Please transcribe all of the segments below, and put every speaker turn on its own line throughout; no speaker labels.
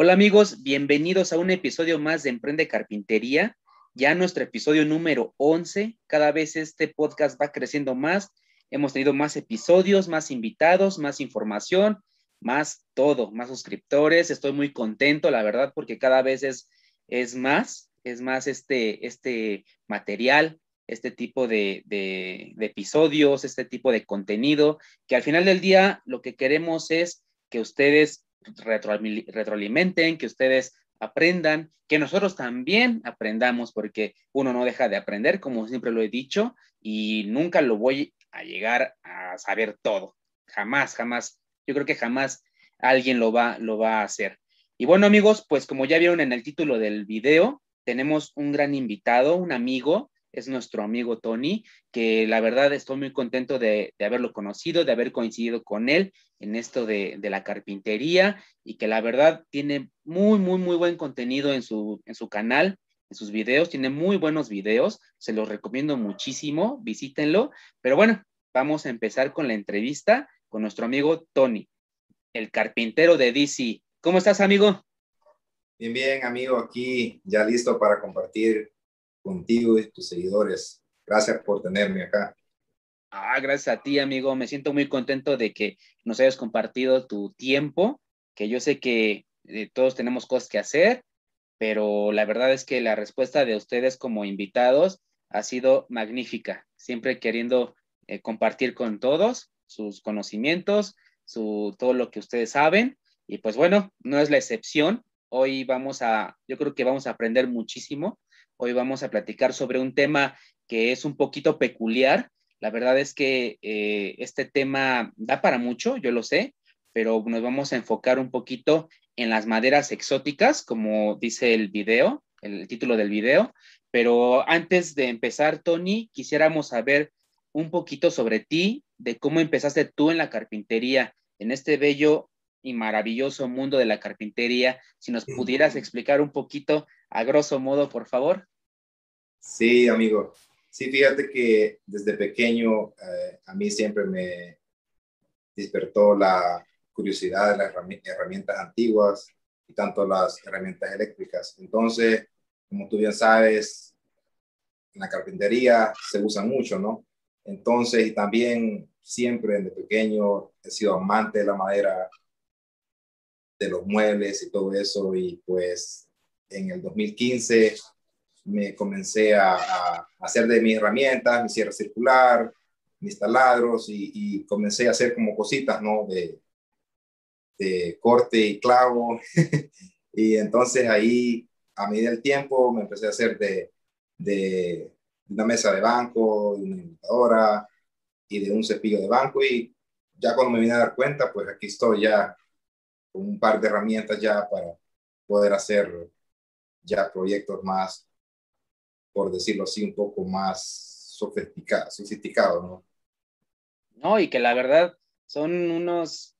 Hola amigos, bienvenidos a un episodio más de Emprende Carpintería, ya nuestro episodio número 11. Cada vez este podcast va creciendo más. Hemos tenido más episodios, más invitados, más información, más todo, más suscriptores. Estoy muy contento, la verdad, porque cada vez es, es más, es más este, este material, este tipo de, de, de episodios, este tipo de contenido, que al final del día lo que queremos es que ustedes retroalimenten, que ustedes aprendan, que nosotros también aprendamos, porque uno no deja de aprender, como siempre lo he dicho, y nunca lo voy a llegar a saber todo. Jamás, jamás. Yo creo que jamás alguien lo va, lo va a hacer. Y bueno, amigos, pues como ya vieron en el título del video, tenemos un gran invitado, un amigo es nuestro amigo Tony, que la verdad estoy muy contento de, haberlo conocido, de haber coincidido con él en esto de, la carpintería y que la verdad tiene muy, muy, muy buen contenido en su, en su canal, en sus videos, tiene muy buenos videos, se los recomiendo muchísimo, visítenlo, pero bueno, vamos a empezar con la entrevista con nuestro amigo Tony, el carpintero de DC. ¿Cómo estás, amigo?
Bien, bien, amigo, aquí ya listo para compartir contigo y tus seguidores. Gracias por tenerme acá.
Ah, gracias a ti, amigo. Me siento muy contento de que nos hayas compartido tu tiempo, que yo sé que eh, todos tenemos cosas que hacer, pero la verdad es que la respuesta de ustedes como invitados ha sido magnífica, siempre queriendo eh, compartir con todos sus conocimientos, su, todo lo que ustedes saben. Y pues bueno, no es la excepción. Hoy vamos a, yo creo que vamos a aprender muchísimo Hoy vamos a platicar sobre un tema que es un poquito peculiar. La verdad es que eh, este tema da para mucho, yo lo sé, pero nos vamos a enfocar un poquito en las maderas exóticas, como dice el video, el título del video. Pero antes de empezar, Tony, quisiéramos saber un poquito sobre ti, de cómo empezaste tú en la carpintería, en este bello y maravilloso mundo de la carpintería. Si nos pudieras explicar un poquito, a grosso modo, por favor.
Sí, amigo. Sí, fíjate que desde pequeño eh, a mí siempre me despertó la curiosidad de las herramientas antiguas y tanto las herramientas eléctricas. Entonces, como tú bien sabes, en la carpintería se usa mucho, ¿no? Entonces, y también siempre desde pequeño he sido amante de la madera, de los muebles y todo eso. Y pues en el 2015 me comencé a, hacer de mis herramientas, mi sierra circular, mis taladros y, comencé a hacer como cositas, ¿no? De, de corte y clavo. y entonces ahí, a medida del tiempo, me empecé a hacer de, de una mesa de banco, una imitadora y de un cepillo de banco. Y ya cuando me vine a dar cuenta, pues aquí estoy ya un par de herramientas ya para poder hacer ya proyectos más por decirlo así, un poco más sofisticado, sofisticado, ¿no?
No, y que la verdad son unos,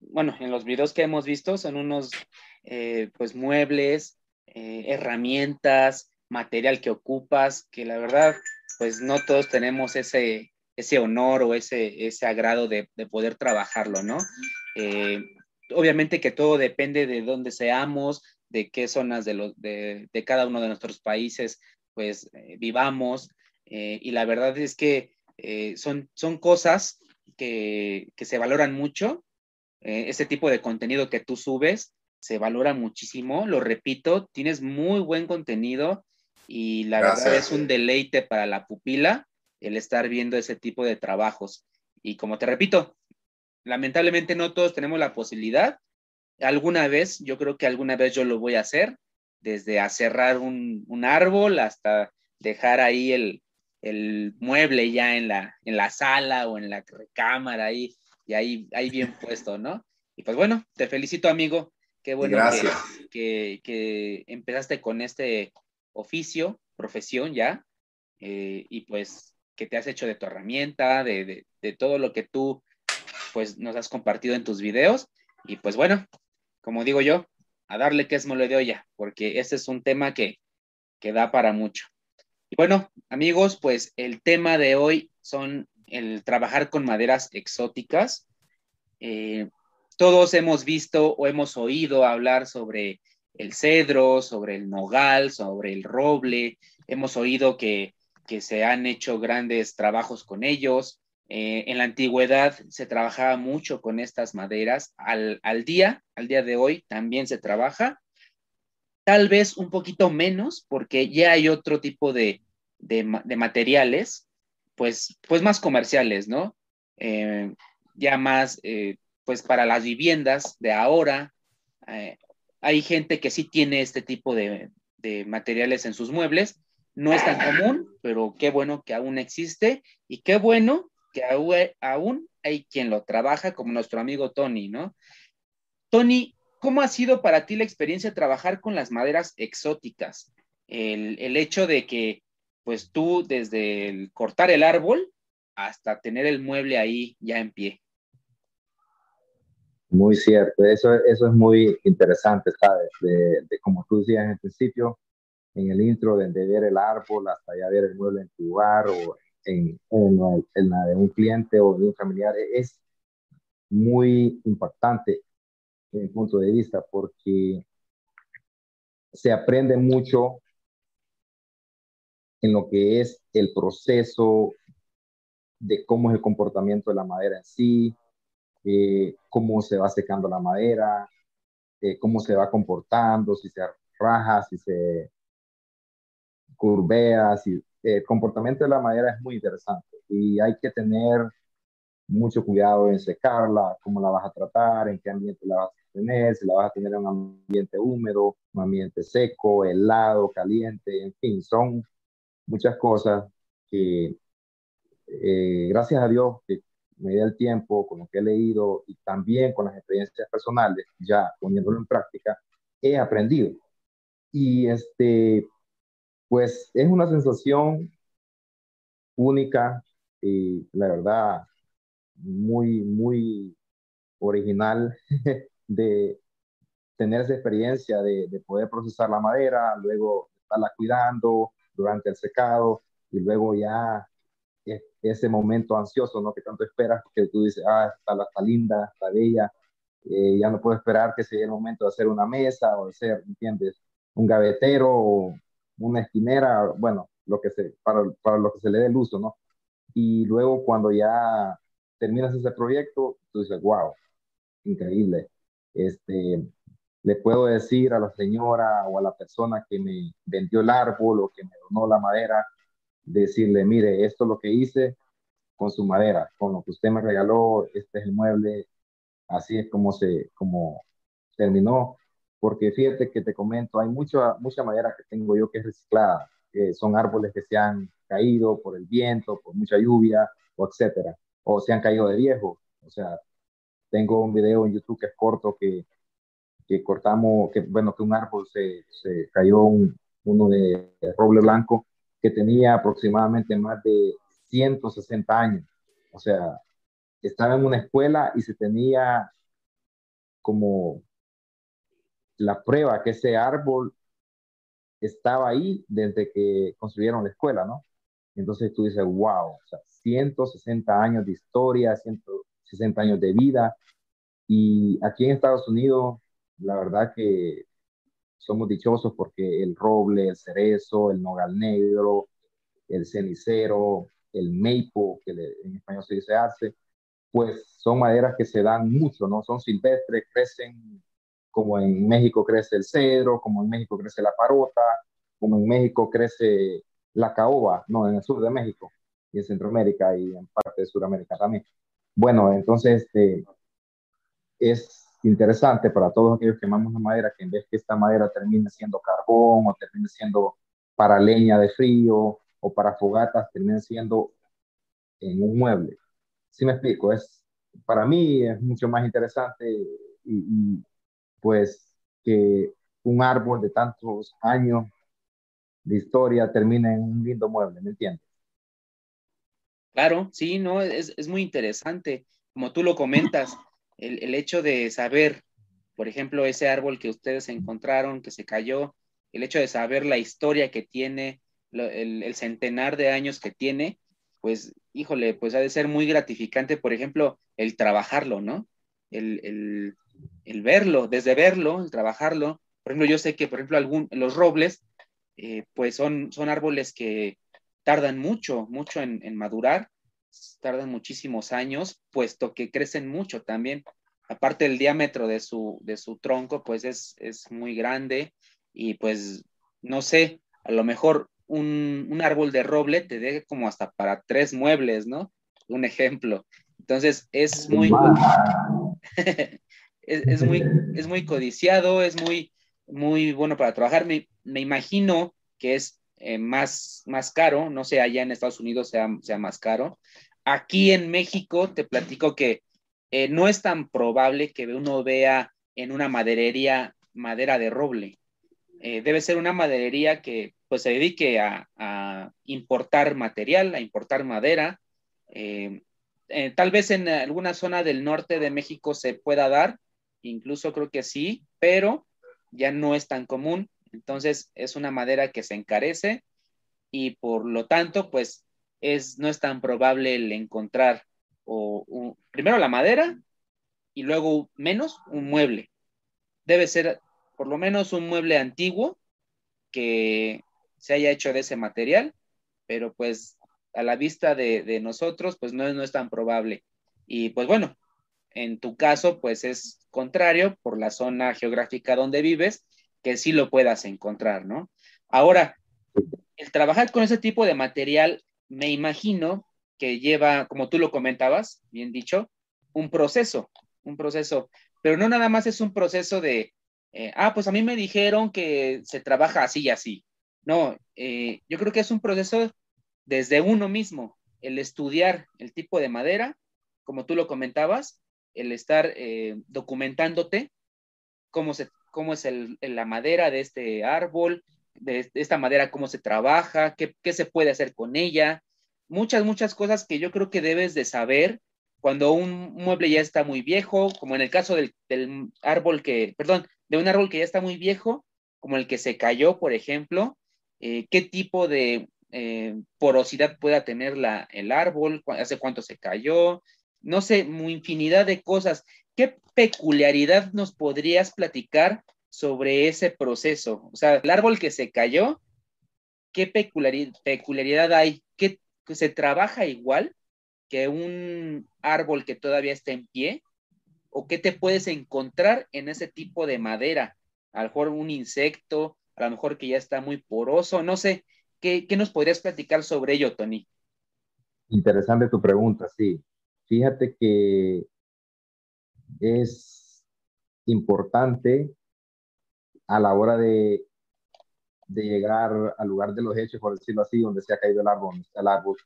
bueno, en los videos que hemos visto son unos, eh, pues, muebles, eh, herramientas, material que ocupas, que la verdad, pues, no todos tenemos ese, ese honor o ese, ese agrado de, de poder trabajarlo, ¿no? Eh, obviamente que todo depende de dónde seamos, de qué zonas de, los, de, de, cada uno de nuestros países pues eh, vivamos. Eh, y la verdad es que eh, son, son cosas que, que se valoran mucho. ese tipo de contenido que tú subes se valora muchísimo. Lo repito, tienes muy buen contenido y la verdad es un deleite para la pupila el estar viendo ese tipo de trabajos. Y como te repito, lamentablemente no todos tenemos la posibilidad. Alguna vez, yo creo que alguna vez yo lo voy a hacer, desde aserrar un, un árbol hasta dejar ahí el, el, mueble ya en la, en la sala o en la recámara ahí, y ahí, ahí bien puesto, ¿no? Y pues bueno, te felicito amigo, qué bueno que, que, que, empezaste con este oficio, profesión ya, eh, y pues que te has hecho de tu herramienta, de, de, de todo lo que tú pues nos has compartido en tus videos, y pues bueno, como digo yo, a darle que es mole de olla, porque ese es un tema que, que da para mucho. Y bueno, amigos, pues el tema de hoy son el trabajar con maderas exóticas. Eh, todos hemos visto o hemos oído hablar sobre el cedro, sobre el nogal, sobre el roble, hemos oído que, se han hecho grandes trabajos con ellos. Eh, en la antigüedad se trabajaba mucho con estas maderas. Al, día, al día de hoy, también se trabaja. Tal vez un poquito menos, porque ya hay otro tipo de, materiales, pues, pues más comerciales, ¿no? Eh, ya más, eh, pues para las viviendas de ahora, hay gente que sí tiene este tipo de, materiales en sus muebles. No es tan común, pero qué bueno que aún existe y qué bueno que aún hay quien lo trabaja, como nuestro amigo Tony, ¿no? Tony, ¿cómo ha sido para ti la experiencia de trabajar con las maderas exóticas? El, el hecho de que, pues tú, desde el cortar el árbol hasta tener el mueble ahí ya en pie.
Muy cierto, eso, eso es muy interesante, ¿sabes? De, de, como tú decías en el principio, en el intro, de, ver el árbol hasta ya ver el mueble en tu lugar o en, en, la de un cliente o de un familiar, es muy impactante en mi punto de vista porque se aprende mucho en lo que es el proceso de cómo es el comportamiento de la madera en sí, eh, cómo se va secando la madera, eh, cómo se va comportando, si se raja, si se curvea, si, el comportamiento de la madera es muy interesante y hay que tener mucho cuidado en secarla, cómo la vas a tratar, en qué ambiente la vas a tener, si la vas a tener en un ambiente húmedo, un ambiente seco, helado, caliente, en fin, son muchas cosas que gracias a Dios que me el tiempo, con lo que he leído y también con las experiencias personales, ya poniéndolo en práctica, he aprendido. Y este, pues es una sensación única y la verdad muy, muy original de tener esa experiencia de, de, poder procesar la madera, luego estarla cuidando durante el secado y luego ya ese momento ansioso, ¿no? Que tanto esperas, que tú dices, ah, está, está linda, está bella, eh, ya no puedo esperar que sea el momento de hacer una mesa o de hacer, ¿entiendes? Un gavetero una esquinera, bueno, lo que se, para, para lo que se le dé el uso, ¿no? Y luego cuando ya terminas ese proyecto, tú dices, wow, increíble. Este, le puedo decir a la señora o a la persona que me vendió el árbol o que me donó la madera, decirle, mire, esto es lo que hice con su madera, con lo que usted me regaló, este es el mueble, así es como se, como terminó, porque fíjate que te comento, hay mucha, mucha madera que tengo yo que es reciclada, que son árboles que se han caído por el viento, por mucha lluvia, o etcétera, o se han caído de viejo, o sea, tengo un video en YouTube que es corto que, que cortamos, que bueno, que un árbol se, se cayó uno de roble blanco que tenía aproximadamente más de 160 años. O sea, estaba en una escuela y se tenía como la prueba que ese árbol estaba ahí desde que construyeron la escuela, ¿no? Entonces tú dices, wow, o sea, 160 años de historia, 160 años de vida. Y aquí en Estados Unidos, la verdad que somos dichosos porque el roble, el cerezo, el nogal negro, el cenicero, el maple, que en español se dice arce, pues son maderas que se dan mucho, ¿no? Son silvestres, crecen como en México crece el cedro, como en México crece la parota, como en México crece la caoba, no, en el sur de México y en Centroamérica y en parte de Sudamérica también. Bueno, entonces este, es interesante para todos aquellos que amamos la madera, que en vez que esta madera termine siendo carbón o termine siendo para leña de frío o para fogatas, termine siendo en un mueble. Si me explico, es, para mí es mucho más interesante y, pues que un árbol de tantos años de historia termine en un lindo mueble, ¿me entiendes?
Claro, sí, no, es, es muy interesante. Como tú lo comentas, el, hecho de saber, por ejemplo, ese árbol que ustedes encontraron, que se cayó, el hecho de saber la historia que tiene, el, centenar de años que tiene, pues, híjole, pues ha de ser muy gratificante, por ejemplo, el trabajarlo, ¿no? el, verlo, desde verlo, el trabajarlo. Por ejemplo, yo sé que, por ejemplo, algún, los robles, eh, pues son, son árboles que tardan mucho, mucho en, madurar, tardan muchísimos años, puesto que crecen mucho también. Aparte el diámetro de su, de su tronco, pues es, es muy grande y pues, no sé, a lo mejor un, un, árbol de roble te deja como hasta para tres muebles, ¿no? Un ejemplo. Entonces es muy, es, muy, es muy codiciado, es muy, muy bueno para trabajar. Me, me imagino que es eh, más, más caro, no sé, allá en Estados Unidos sea, sea más caro. Aquí en México te platico que eh, no es tan probable que uno vea en una maderería madera de roble. Eh, debe ser una maderería que pues se dedique a, a importar material, a importar madera. tal vez en alguna zona del norte de México se pueda dar, incluso creo que sí, pero ya no es tan común. Entonces es una madera que se encarece y por lo tanto, pues es, no es tan probable el encontrar o, primero la madera y luego menos un mueble. Debe ser por lo menos un mueble antiguo que se haya hecho de ese material, pero pues a la vista de, nosotros, pues no, no es tan probable. Y pues bueno, en tu caso, pues es contrario por la zona geográfica donde vives, que sí lo puedas encontrar, ¿no? Ahora, el trabajar con ese tipo de material, me imagino que lleva, como tú lo comentabas, bien dicho, un proceso, un proceso, pero no nada más es un proceso de, eh, ah, pues a mí me dijeron que se trabaja así y así. No, eh, yo creo que es un proceso desde uno mismo, el estudiar el tipo de madera, como tú lo comentabas, el estar eh, documentándote cómo, se, cómo es la madera de este árbol, de, esta madera, cómo se trabaja, qué, se puede hacer con ella, muchas, muchas cosas que yo creo que debes de saber cuando un mueble ya está muy viejo, como en el caso del, árbol que, perdón, de un árbol que ya está muy viejo, como el que se cayó, por ejemplo, eh, qué tipo de eh, porosidad pueda tener la, el árbol, hace cuánto se cayó, no sé, infinidad de cosas. ¿Qué peculiaridad nos podrías platicar sobre ese proceso? O sea, el árbol que se cayó, ¿qué peculiaridad, hay? ¿Qué, ¿Se trabaja igual que un árbol que todavía está en pie? ¿O qué te puedes encontrar en ese tipo de madera? A lo mejor un insecto, a lo mejor que ya está muy poroso, no sé. ¿Qué, qué nos podrías platicar sobre ello, Tony?
Interesante tu pregunta, sí. Fíjate que es importante a la hora de, de llegar al lugar de los hechos, por decirlo así, donde se ha caído el árbol, el árbol,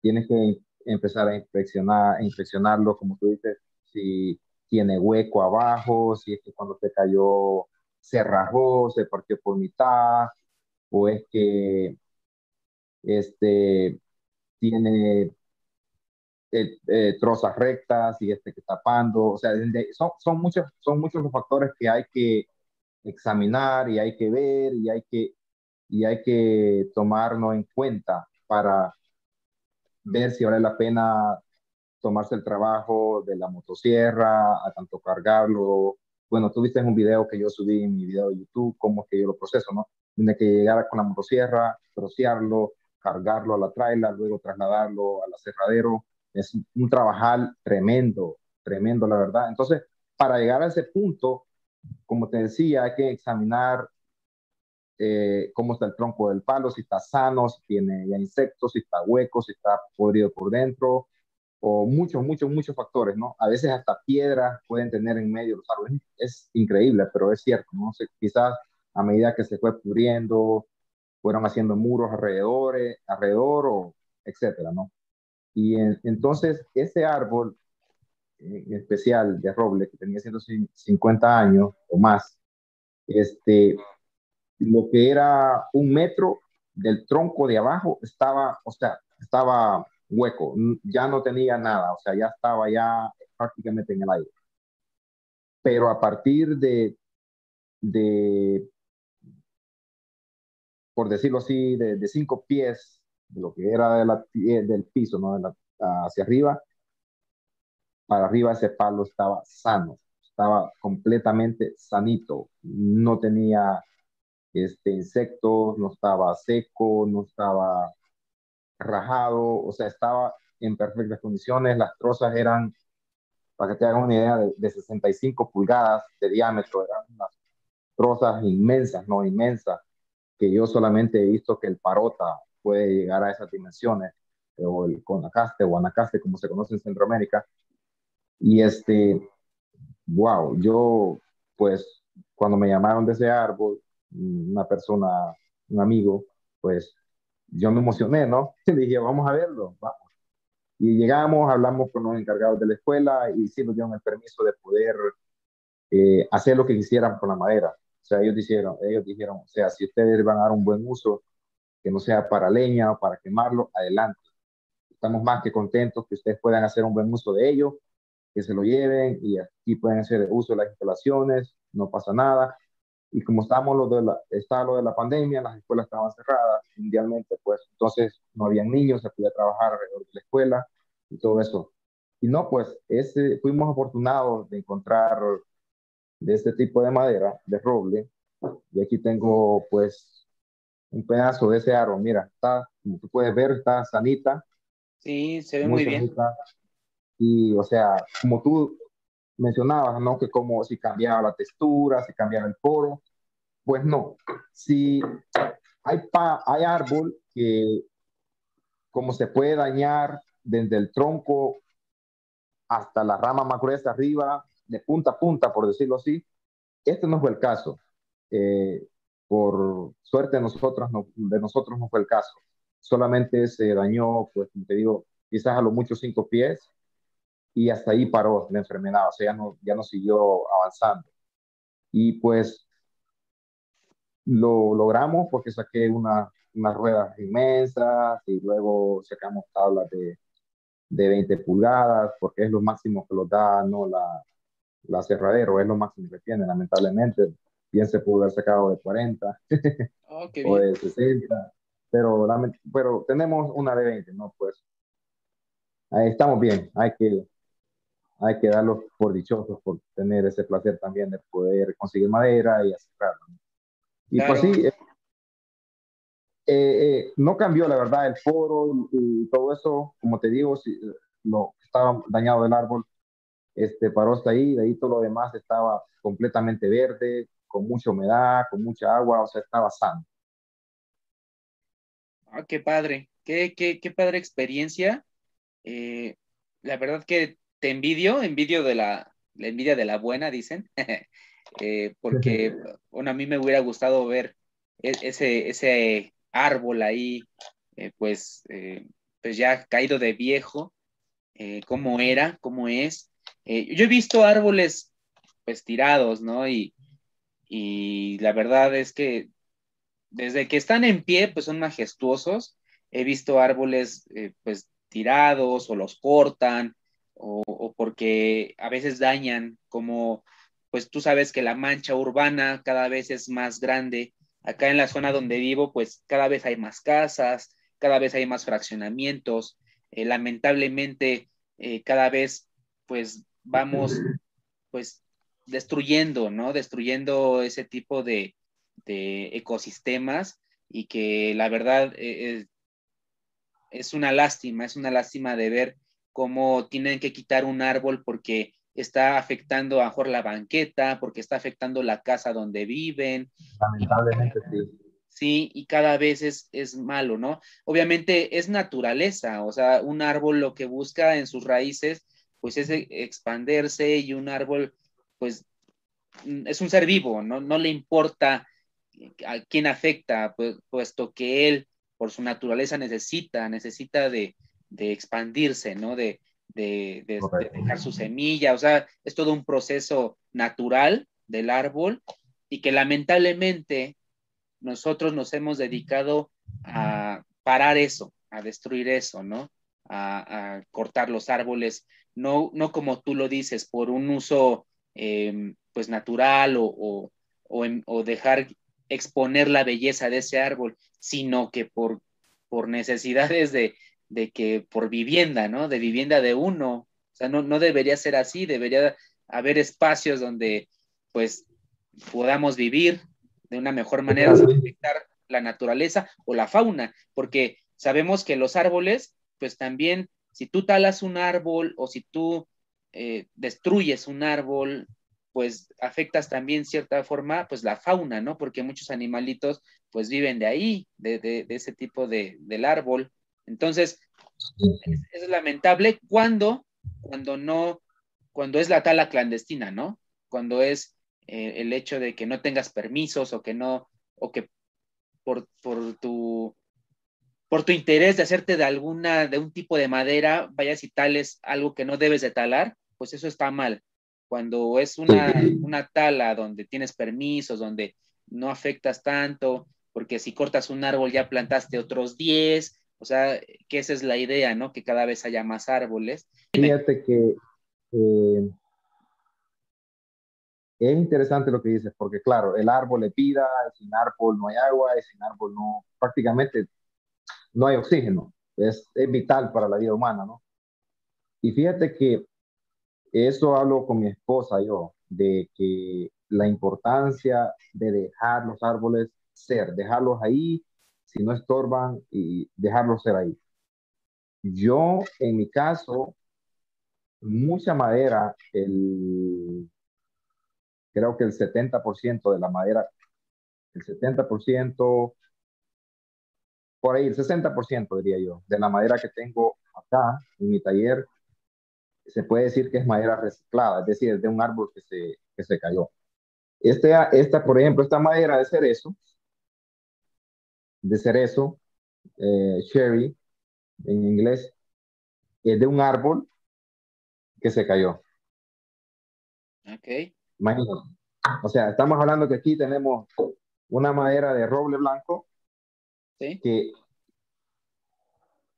tienes que empezar a inspeccionar, a inspeccionarlo, como tú dices, si tiene hueco abajo, si es que cuando se cayó se rajó, se partió por mitad, o es que este, tiene eh, eh, trozas rectas y este que tapando, o sea, son, son, muchos, son muchos los factores que hay que examinar y hay que ver y hay que, y hay que tomarnos en cuenta para ver si vale la pena tomarse el trabajo de la motosierra, a tanto cargarlo. Bueno, tú viste un video que yo subí en mi video de YouTube, cómo es que yo lo proceso, ¿no? Tiene que llegar con la motosierra, trocearlo, cargarlo a la traila, luego trasladarlo al aserradero, es un trabajar tremendo, tremendo, la verdad. Entonces, para llegar a ese punto, como te decía, hay que examinar eh, cómo está el tronco del palo, si está sano, si tiene insectos, si está hueco, si está podrido por dentro, o muchos, muchos, muchos factores, ¿no? A veces hasta piedras pueden tener en medio los árboles. Es increíble, pero es cierto, ¿no? sé quizás a medida que se fue pudriendo, fueron haciendo muros alrededor, alrededor etcétera, ¿no? Y entonces ese árbol en especial de roble que tenía 150 años o más, este, lo que era un metro del tronco de abajo estaba, o sea, estaba hueco, ya no tenía nada, o sea, ya estaba ya prácticamente en el aire. Pero a partir de, de por decirlo así, de, de cinco pies de lo que era de la, del piso, ¿no? De la, hacia arriba, para arriba ese palo estaba sano, estaba completamente sanito, no tenía este, insectos, no estaba seco, no estaba rajado, o sea, estaba en perfectas condiciones, las trozas eran, para que te hagan una idea, de, de 65 pulgadas de diámetro, eran unas trozas inmensas, no inmensas, que yo solamente he visto que el parota puede llegar a esas dimensiones, o el conacaste o anacaste, como se conoce en Centroamérica. Y este, wow, yo, pues, cuando me llamaron de ese árbol, una persona, un amigo, pues, yo me emocioné, ¿no? Y dije, vamos a verlo, vamos. Y llegamos, hablamos con los encargados de la escuela y sí nos dieron el permiso de poder eh, hacer lo que quisieran con la madera. O sea, ellos dijeron, ellos dijeron, o sea, si ustedes van a dar un buen uso, que no sea para leña o para quemarlo, adelante. Estamos más que contentos que ustedes puedan hacer un buen uso de ello, que se lo lleven y aquí pueden hacer uso de las instalaciones, no pasa nada. Y como estábamos lo de la, estaba lo de la pandemia, las escuelas estaban cerradas mundialmente, pues entonces no había niños, se podía trabajar alrededor de la escuela y todo eso. Y no, pues ese, fuimos afortunados de encontrar de este tipo de madera, de roble. Y aquí tengo pues un pedazo de ese árbol. Mira, está, como tú puedes ver, está sanita.
Sí, se ve muy, bien.
Y, o sea, como tú mencionabas, ¿no? Que como si cambiaba la textura, si cambiaba el poro. Pues no. Si hay, pa, hay árbol que como se puede dañar desde el tronco hasta la rama más gruesa arriba, de punta a punta, por decirlo así. Este no fue el caso. Eh, por suerte nosotros no, de nosotros no fue el caso. Solamente se dañó, pues, como te digo, quizás a lo mucho cinco pies y hasta ahí paró la enfermedad, o sea, ya no, ya no siguió avanzando. Y pues lo logramos porque saqué una, unas ruedas inmensas y luego sacamos tablas de, de 20 pulgadas porque es lo máximo que lo da no la, la cerradero es lo máximo que tiene, lamentablemente. Bien se pudo haber sacado de 40 o de 60, pero, pero tenemos una de 20, ¿no? Pues ahí estamos bien, hay que, hay que darlos por dichosos por tener ese placer también de poder conseguir madera y acercarlo. Y pues sí, eh, eh, no cambió la verdad el foro y, todo eso, como te digo, si, lo estaba dañado el árbol, este, paró hasta ahí, de ahí todo lo demás estaba completamente verde, con mucha humedad, con mucha agua, o sea, estaba sano.
Ah, qué padre, qué, qué, qué padre experiencia. Eh, la verdad que te envidio, envidio de la, la envidia de la buena, dicen, eh, porque bueno, a mí me hubiera gustado ver e, ese, ese árbol ahí, eh, pues, pues ya caído de viejo, cómo era, cómo es, yo he visto árboles pues tirados, ¿no? Y, la verdad es que desde que están en pie, pues son majestuosos. He visto árboles eh, pues tirados o los cortan o, porque a veces dañan, como pues tú sabes que la mancha urbana cada vez es más grande. Acá en la zona donde vivo, pues cada vez hay más casas, cada vez hay más fraccionamientos. Eh, lamentablemente, cada vez pues vamos pues destruyendo, ¿no? Destruyendo ese tipo de, ecosistemas y que la verdad eh, es, una lástima, es una lástima de ver cómo tienen que quitar un árbol porque está afectando a mejor la banqueta, porque está afectando la casa donde viven.
Lamentablemente sí.
Sí, y cada vez es, es malo, ¿no? Obviamente es naturaleza, o sea, un árbol lo que busca en sus raíces pues es expandirse y un árbol, pues mm, es un ser vivo, ¿no? No le importa a quién afecta, pues, puesto que él, por su naturaleza, necesita, necesita de, expandirse, ¿no? De, de, dejar su semilla, o sea, es todo un proceso natural del árbol y que lamentablemente nosotros nos hemos dedicado a parar eso, a destruir eso, ¿no? a cortar los árboles no, no como tú lo dices, por un uso em, pues natural o, o, dejar exponer la belleza de ese árbol, sino que por, por necesidades de, que por vivienda, ¿no? De vivienda de uno. O sea, no, no debería ser así, debería haber espacios donde pues podamos vivir de una mejor manera sin afectar la naturaleza o la fauna, porque sabemos que los árboles, pues también, si tú talas un árbol o si tú eh, destruyes un árbol, pues afectas también cierta forma, pues la fauna, ¿no? Porque muchos animalitos, pues viven de ahí, de, ese tipo de, del árbol. Entonces, es, lamentable cuando, cuando no, cuando es la tala clandestina, ¿no? Cuando es eh, el hecho de que no tengas permisos o que no, o que por, por tu por tu interés de hacerte de alguna, de un tipo de madera, vayas y tales algo que no debes de talar, pues eso está mal. Cuando es una, una tala donde tienes permisos, donde no afectas tanto, porque si cortas un árbol ya plantaste otros 10, o sea, que esa es la idea, ¿no? Que cada vez haya más árboles.
Fíjate que eh, es interesante lo que dices, porque claro, el árbol le pida, sin árbol no hay agua, y sin árbol no, prácticamente no hay oxígeno. Es, vital para la vida humana, ¿no? Y fíjate que eso hablo con mi esposa yo, de que la importancia de dejar los árboles ser, dejarlos ahí, si no estorban y dejarlos ser ahí. Yo, en mi caso, mucha madera, creo que el 70% de la madera, el 70%, por ahí, el 60% diría yo, de la madera que tengo acá en mi taller, se puede decir que es madera reciclada, es decir, es de un árbol que se, que se cayó. Este, esta, por ejemplo, esta madera de cerezo, de cerezo, eh, cherry, en inglés, es de un árbol que se cayó.
Ok.
Imagínate. O sea, estamos hablando que aquí tenemos una madera de roble blanco
¿Sí?
que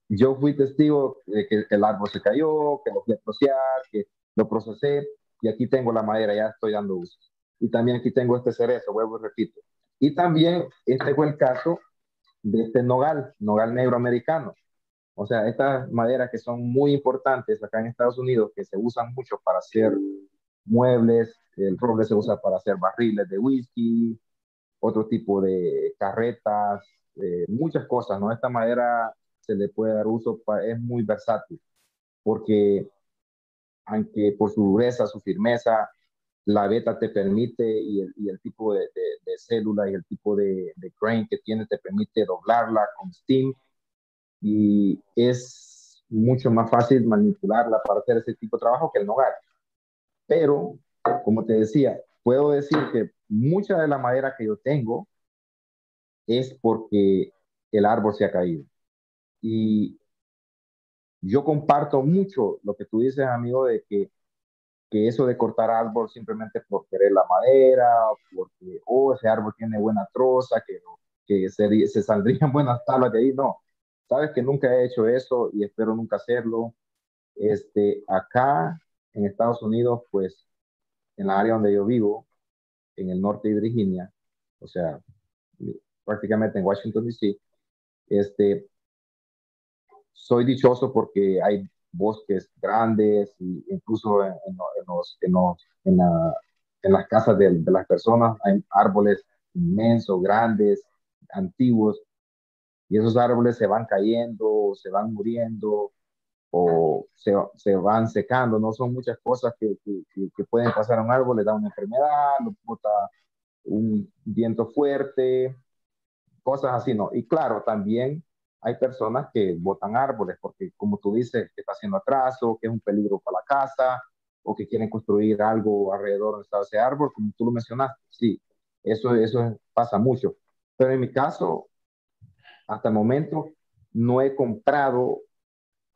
yo fui testigo de que el árbol se cayó, que lo fui a que lo procesé, y aquí tengo la madera, ya estoy dando uso. Y también aquí tengo este cerezo, vuelvo y repito. Y también este fue el caso de este nogal, nogal negro americano. O sea, estas maderas que son muy importantes acá en Estados Unidos, que se usan mucho para hacer muebles, el roble se usa para hacer barriles de whisky, otro tipo de carretas, eh, muchas cosas, ¿no? Esta madera se le puede dar uso, es muy versátil, porque aunque por su dureza, su firmeza, la beta te permite y el, tipo de, de, célula y el tipo de, de, grain que tiene te permite doblarla con steam y es mucho más fácil manipularla para hacer ese tipo de trabajo que el nogal. Pero, como te decía, puedo decir que mucha de la madera que yo tengo es porque el árbol se ha caído. Y yo comparto mucho lo que tú dices, amigo, de que, que eso de cortar árbol simplemente por querer la madera, porque, oh, ese árbol tiene buena troza, que, que se, se saldrían buenas tablas de ahí, no. Sabes que nunca he hecho eso y espero nunca hacerlo. Este, acá en Estados Unidos, pues, en la área donde yo vivo, en el norte de Virginia, o sea, prácticamente en Washington, D.C., este, soy dichoso porque hay bosques grandes e incluso en, los, en, las casas de, las personas hay árboles inmensos, grandes, antiguos, y esos árboles se van cayendo, se van muriendo o se, van secando, no son muchas cosas que, que, pueden pasar a un árbol, le da una enfermedad, lo bota un viento fuerte, cosas así, ¿no? Y claro, también hay personas que botan árboles porque, como tú dices, que está haciendo atraso, que es un peligro para la casa, o que quieren construir algo alrededor de ese árbol, como tú lo mencionaste. Sí, eso, eso pasa mucho. Pero en mi caso, hasta el momento, no he comprado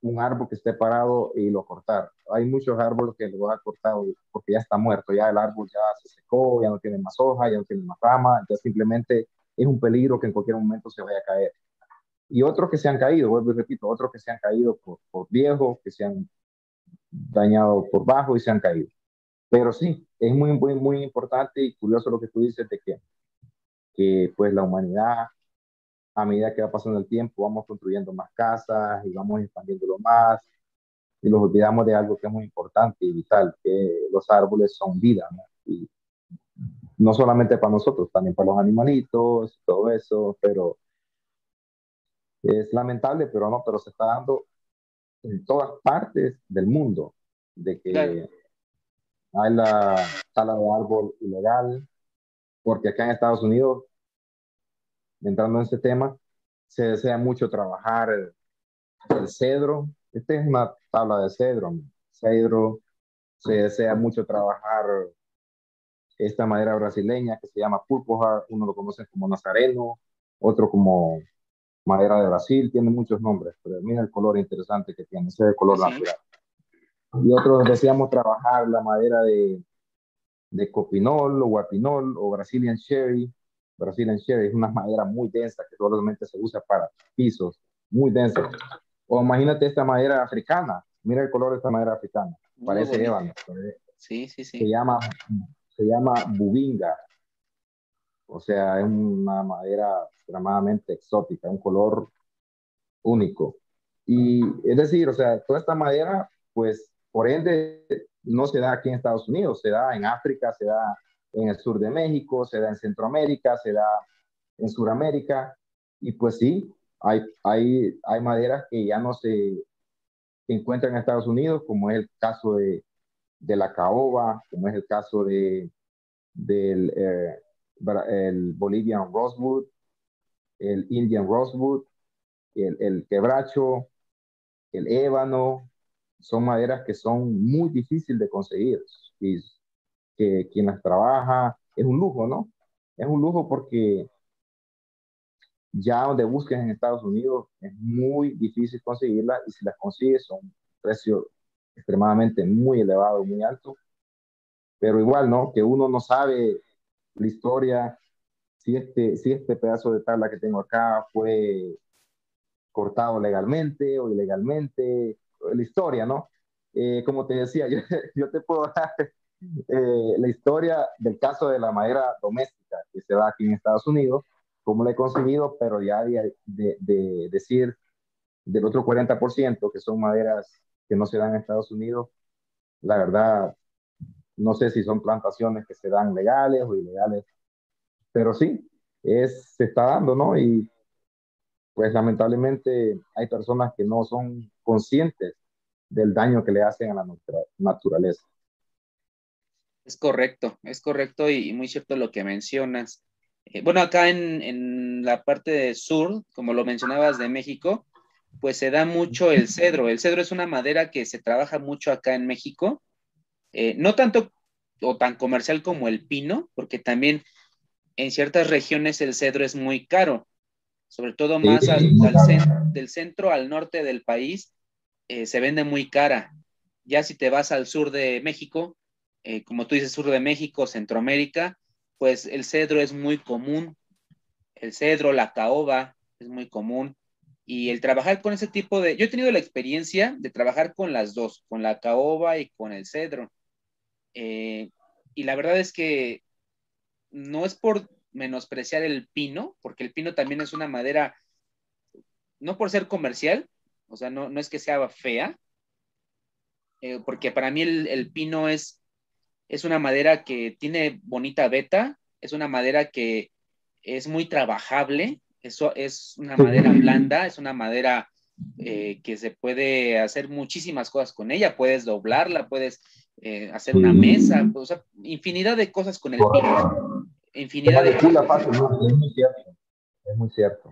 un árbol que esté parado y lo cortar. Hay muchos árboles que lo han cortado porque ya está muerto, ya el árbol ya se secó, ya no tiene más hoja, ya no tiene más rama, ya simplemente es un peligro que en cualquier momento se vaya a caer y otros que se han caído, vuelvo y repito, otros que se han caído por, por viejos, que se han dañado por bajo y se han caído. Pero sí, es muy, muy, muy importante y curioso lo que tú dices de que, que pues la humanidad, a medida que va pasando el tiempo, vamos construyendo más casas y vamos expandiéndolo más. y nos olvidamos de algo que es muy importante y vital, que los árboles son vida, no solamente para nosotros, también para los animalitos, todo eso, pero es lamentable, pero no, pero se está dando en todas partes del mundo, de que hay la tala de árbol ilegal, porque acá en Estados Unidos, entrando en ese tema, se desea mucho trabajar el, cedro. Esta es una tabla de cedro. Cedro, se desea mucho trabajar esta madera brasileña que se llama pulpojar, uno lo conoce como nazareno, otro como madera de Brasil, tiene muchos nombres, pero mira el color interesante que tiene, ese es el color natural. Y otros deseamos trabajar la madera de, de copinol o guapinol o Brazilian Cherry. Brazilian Cherry es una madera muy densa que solamente se usa para pisos, muy densa. O imagínate esta madera africana, mira el color de esta madera africana, parece ébano.
Sí, sí, sí.
Se llama, se llama bubinga. O sea, es una madera extremadamente exótica, un color único. Y es decir, o sea, toda esta madera, pues, por ende, no se da aquí en Estados Unidos, se da en África, se da en el sur de México, se da en Centroamérica, se da en Sudamérica, y pues sí, hay, hay, hay maderas que ya no se encuentran en Estados Unidos, como es el caso de, de la caoba, como es el caso de, del eh, el Bolivian Rosewood, el Indian Rosewood, el, quebracho, el ébano, son maderas que son muy difíciles de conseguir y que quien las trabaja es un lujo, ¿no? Es un lujo porque ya donde busques en Estados Unidos es muy difícil conseguirlas y si las consigues son precios extremadamente muy elevados, muy altos. Pero igual, ¿no? Que uno no sabe la historia, si este, si este pedazo de tabla que tengo acá fue cortado legalmente o ilegalmente, la historia, ¿no? Eh, como te decía, yo, yo te puedo dar eh, la historia del caso de la madera doméstica que se da aquí en Estados Unidos, cómo la he conseguido, pero ya de, de, decir del otro 40% que son maderas que no se dan en Estados Unidos, la verdad, no sé si son plantaciones que se dan legales o ilegales, pero sí, es, se está dando, ¿no? Y pues lamentablemente hay personas que no son conscientes del daño que le hacen a la naturaleza.
Es correcto, es correcto y muy cierto lo que mencionas. Eh, bueno, acá en, en, la parte de sur, como lo mencionabas de México, pues se da mucho el cedro. El cedro es una madera que se trabaja mucho acá en México, eh, no tanto o tan comercial como el pino, porque también en ciertas regiones el cedro es muy caro, sobre todo más al, del centro al norte del país, eh, se vende muy cara. Ya si te vas al sur de México, eh, como tú dices, sur de México, Centroamérica, pues el cedro es muy común. El cedro, la caoba, es muy común. Y el trabajar con ese tipo de... Yo he tenido la experiencia de trabajar con las dos, con la caoba y con el cedro. Eh, y la verdad es que no es por menospreciar el pino, porque el pino también es una madera, no por ser comercial, o sea, no, no es que sea fea, eh, porque para mí el, pino es, es una madera que tiene bonita veta, es una madera que es muy trabajable, eso es una madera blanda, es una madera eh, que se puede hacer muchísimas cosas con ella, puedes doblarla, puedes eh, hacer una mesa, o sea, infinidad de cosas con el pino. Infinidad de cosas.
Es muy cierto, es muy cierto.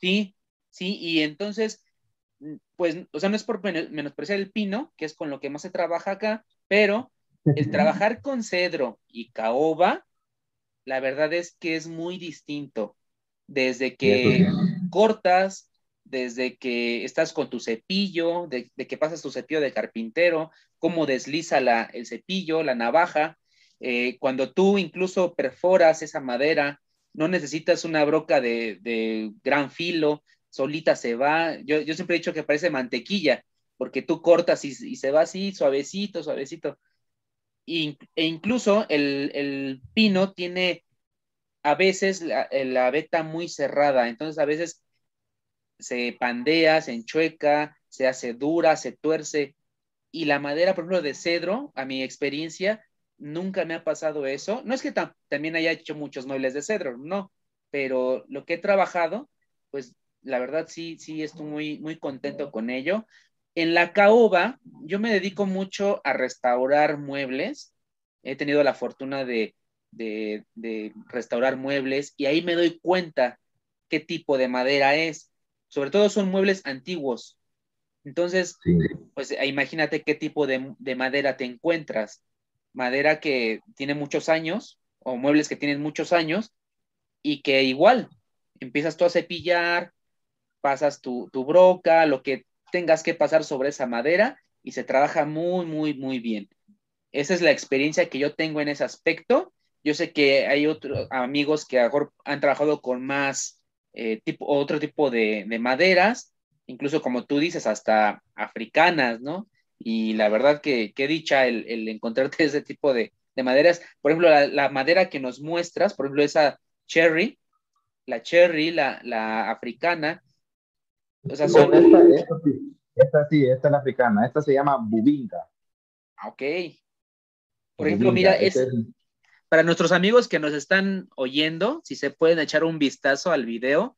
Sí, sí, y entonces pues, o sea, no es por menospreciar el pino, que es con lo que más se trabaja acá, pero el trabajar con cedro y caoba, la verdad es que es muy distinto. Desde que cortas, desde que estás con tu cepillo, de, que pasas tu cepillo de carpintero, cómo desliza la, el cepillo, la navaja, eh, cuando tú incluso perforas esa madera, no necesitas una broca de, de gran filo, solita se va. Yo, siempre he dicho que parece mantequilla, porque tú cortas y, se va así, suavecito, suavecito. e incluso el, pino tiene a veces la, la, veta muy cerrada, entonces a veces se pandea, se enchueca, se hace dura, se tuerce. y la madera, por ejemplo, de cedro, a mi experiencia, nunca me ha pasado eso. No es que también haya hecho muchos muebles de cedro, no, pero lo que he trabajado, pues la verdad sí, sí estoy muy, muy contento con ello. En la caoba, yo me dedico mucho a restaurar muebles. He tenido la fortuna de, de, restaurar muebles y ahí me doy cuenta qué tipo de madera es. Sobre todo son muebles antiguos. Entonces, pues imagínate qué tipo de, de madera te encuentras madera que tiene muchos años o muebles que tienen muchos años y que igual empiezas tú a cepillar, pasas tu, broca, lo que tengas que pasar sobre esa madera y se trabaja muy, muy, muy bien. Esa es la experiencia que yo tengo en ese aspecto. Yo sé que hay otros amigos que han trabajado con más eh, tipo, otro tipo de, de maderas, incluso como tú dices, hasta africanas, ¿no? y la verdad que qué dicha el, encontrarte ese tipo de, maderas. Por ejemplo, la, madera que nos muestras, por ejemplo, esa cherry, la cherry, la, africana.
O sea, son... esta, sí, esta sí, esta es la africana, esta se llama bubinga.
Ah, ok. Por ejemplo, mira, es, para nuestros amigos que nos están oyendo, si se pueden echar un vistazo al video,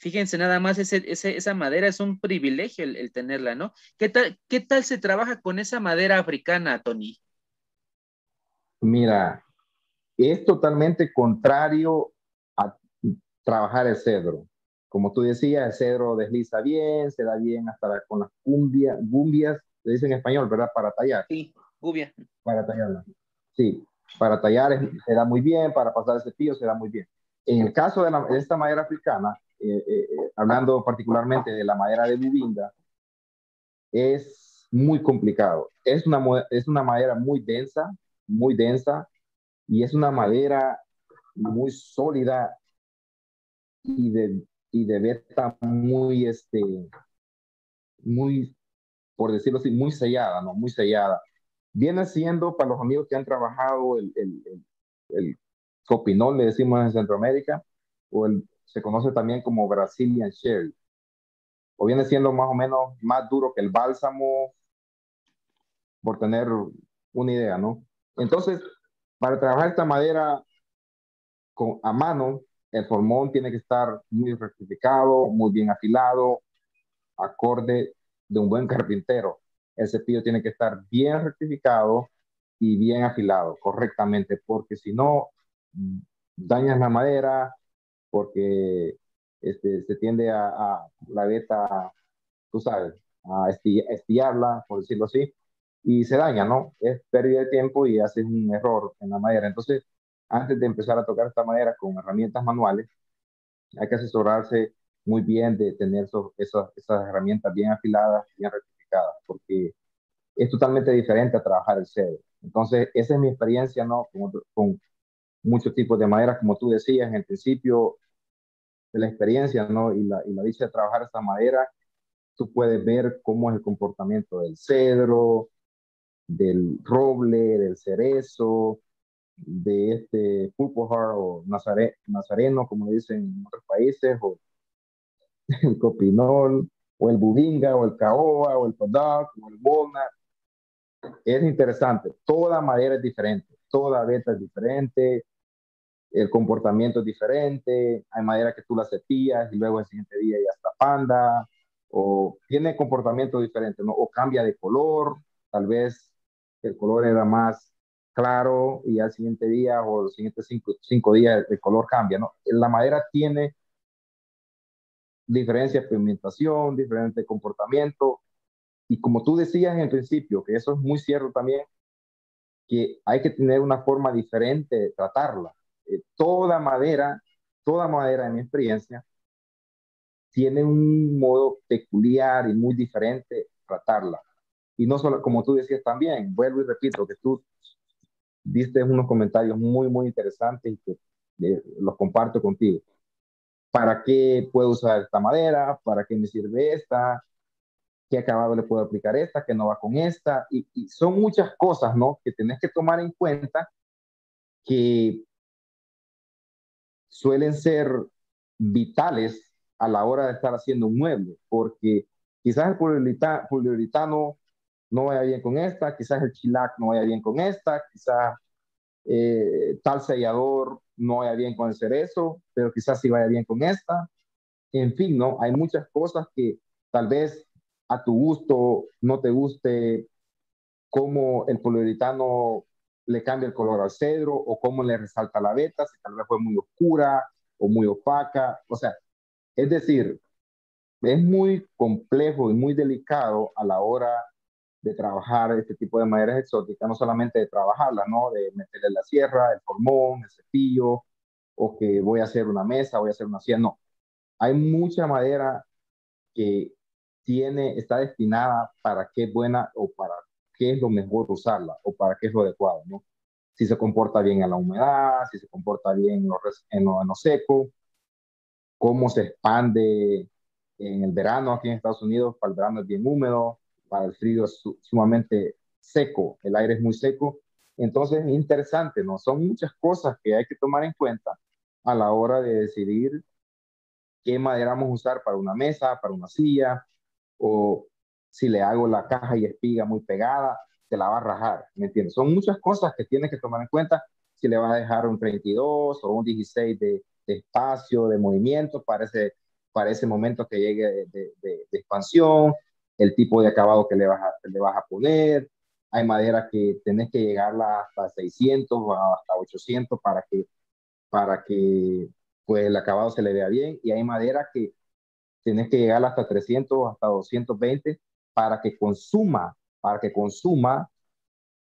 Fíjense nada más, ese, esa madera es un privilegio el, tenerla, ¿no? ¿Qué tal, ¿Qué tal se trabaja con esa madera africana, Tony?
Mira, es totalmente contrario a trabajar el cedro. Como tú decías, el cedro desliza bien, se da bien hasta con las gumbias, se dice en español, ¿verdad? Para tallar.
Sí, gubia.
Para tallarla. Sí, para tallar se da muy bien, para pasar el cepillo se da muy bien. En el caso de, esta madera africana, eh, eh, hablando particularmente de la madera de bubinga, es muy complicado. Es una, es una madera muy densa, muy densa, y es una madera muy sólida y de, y de beta muy, este, muy, por decirlo así, muy sellada, ¿no? Muy sellada. Viene siendo, para los amigos que han trabajado el, el, el, el copinol, le decimos en Centroamérica, o el se conoce también como Brazilian Sherry, o viene siendo más o menos más duro que el bálsamo, por tener una idea, ¿no? Entonces, para trabajar esta madera con, a mano, el formón tiene que estar muy rectificado, muy bien afilado, acorde de un buen carpintero. El cepillo tiene que estar bien rectificado y bien afilado correctamente, porque si no, dañas la madera, porque este, se tiende a, la beta, tú sabes, a estillarla, por decirlo así, y se daña, ¿no? Es pérdida de tiempo y hace un error en la madera. Entonces, antes de empezar a tocar esta madera con herramientas manuales, hay que asesorarse muy bien de tener esas, esas herramientas bien afiladas, bien porque es totalmente diferente a trabajar el cedro. Entonces, esa es mi experiencia, ¿no? Con, con muchos tipos de madera, como tú decías en el principio, de la experiencia, ¿no? Y la, y la dicha de trabajar esta madera, tú puedes ver cómo es el comportamiento del cedro, del roble, del cerezo, de este pulpohar o nazareno, como dicen en otros países, o el copinol, o el bubinga, o el caoba, o el podac, o el walnut. Es interesante, toda madera es diferente, toda beta es diferente, el comportamiento es diferente, hay madera que tú la cepillas y luego el siguiente día ya está panda, o tiene comportamiento diferente, ¿no? O cambia de color, tal vez el color era más claro y al siguiente día o los siguientes cinco, cinco días el color cambia, ¿no? La madera tiene diferencia de pigmentación, diferente comportamiento, y como tú decías en el principio, que eso es muy cierto también, que hay que tener una forma diferente de tratarla. Eh, toda madera, toda madera en mi experiencia, tiene un modo peculiar y muy diferente tratarla. Y no solo, como tú decías también, vuelvo y repito, que tú diste unos comentarios muy, muy interesantes y que eh, los comparto contigo. ¿Para qué puedo usar esta madera? ¿Para qué me sirve esta? ¿Qué acabado le puedo aplicar esta? ¿Qué no va con esta? Y, son muchas cosas, ¿no? Que tenés que tomar en cuenta que suelen ser vitales a la hora de estar haciendo un mueble, porque quizás el poliuretano no vaya bien con esta, quizás el chilac no vaya bien con esta, quizás eh, tal sellador no vaya bien con el cerezo, pero quizás sí vaya bien con esta. En fin, ¿no? Hay muchas cosas que tal vez a tu gusto no te guste cómo el poliuretano le cambia el color al cedro o cómo le resalta la veta, si tal vez fue muy oscura o muy opaca. O sea, es decir, es muy complejo y muy delicado a la hora de trabajar este tipo de maderas exóticas, no solamente de trabajarlas, ¿no? De meterle la sierra, el formón, el cepillo, o que voy a hacer una mesa, voy a hacer una silla, no. Hay mucha madera que tiene, está destinada para qué es buena o para qué es lo mejor usarla o para qué es lo adecuado, ¿no? Si se comporta bien en la humedad, si se comporta bien en lo, en lo seco, cómo se expande en el verano aquí en Estados Unidos, para el verano es bien húmedo, para el frío es sumamente seco, el aire es muy seco. Entonces es interesante, ¿no? Son muchas cosas que hay que tomar en cuenta a la hora de decidir qué madera vamos a usar para una mesa, para una silla, o si le hago la caja y espiga muy pegada, se la va a rajar, ¿me entiendes? Son muchas cosas que tienes que tomar en cuenta si le vas a dejar un 32 o un 16 de, espacio, de movimiento para ese, momento que llegue de, expansión, el tipo de acabado que le vas a, le vas a poner. Hay madera que tenés que llegarla hasta 600 o hasta 800 para que, para que pues, el acabado se le vea bien. Y hay madera que tenés que llegarla hasta 300 hasta 220 para que consuma, para que consuma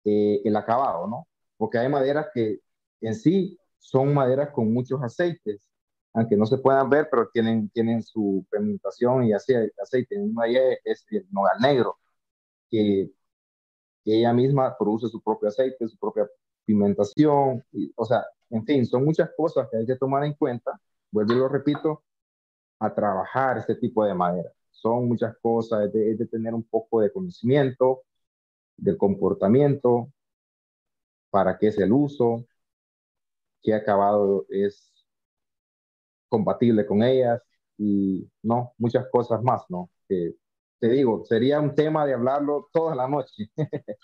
eh, el acabado, ¿no? Porque hay maderas que en sí son maderas con muchos aceites, aunque no se puedan ver, pero tienen, tienen su fermentación y aceite. aceite. Uno de es el nogal negro, que, que, ella misma produce su propio aceite, su propia pigmentación, y, o sea, en fin, son muchas cosas que hay que tomar en cuenta, vuelvo y lo repito, a trabajar este tipo de madera. Son muchas cosas, es de, de tener un poco de conocimiento del comportamiento, para qué es el uso, qué acabado es compatible con ellas y no, muchas cosas más, ¿no? Que te digo, sería un tema de hablarlo toda la noche.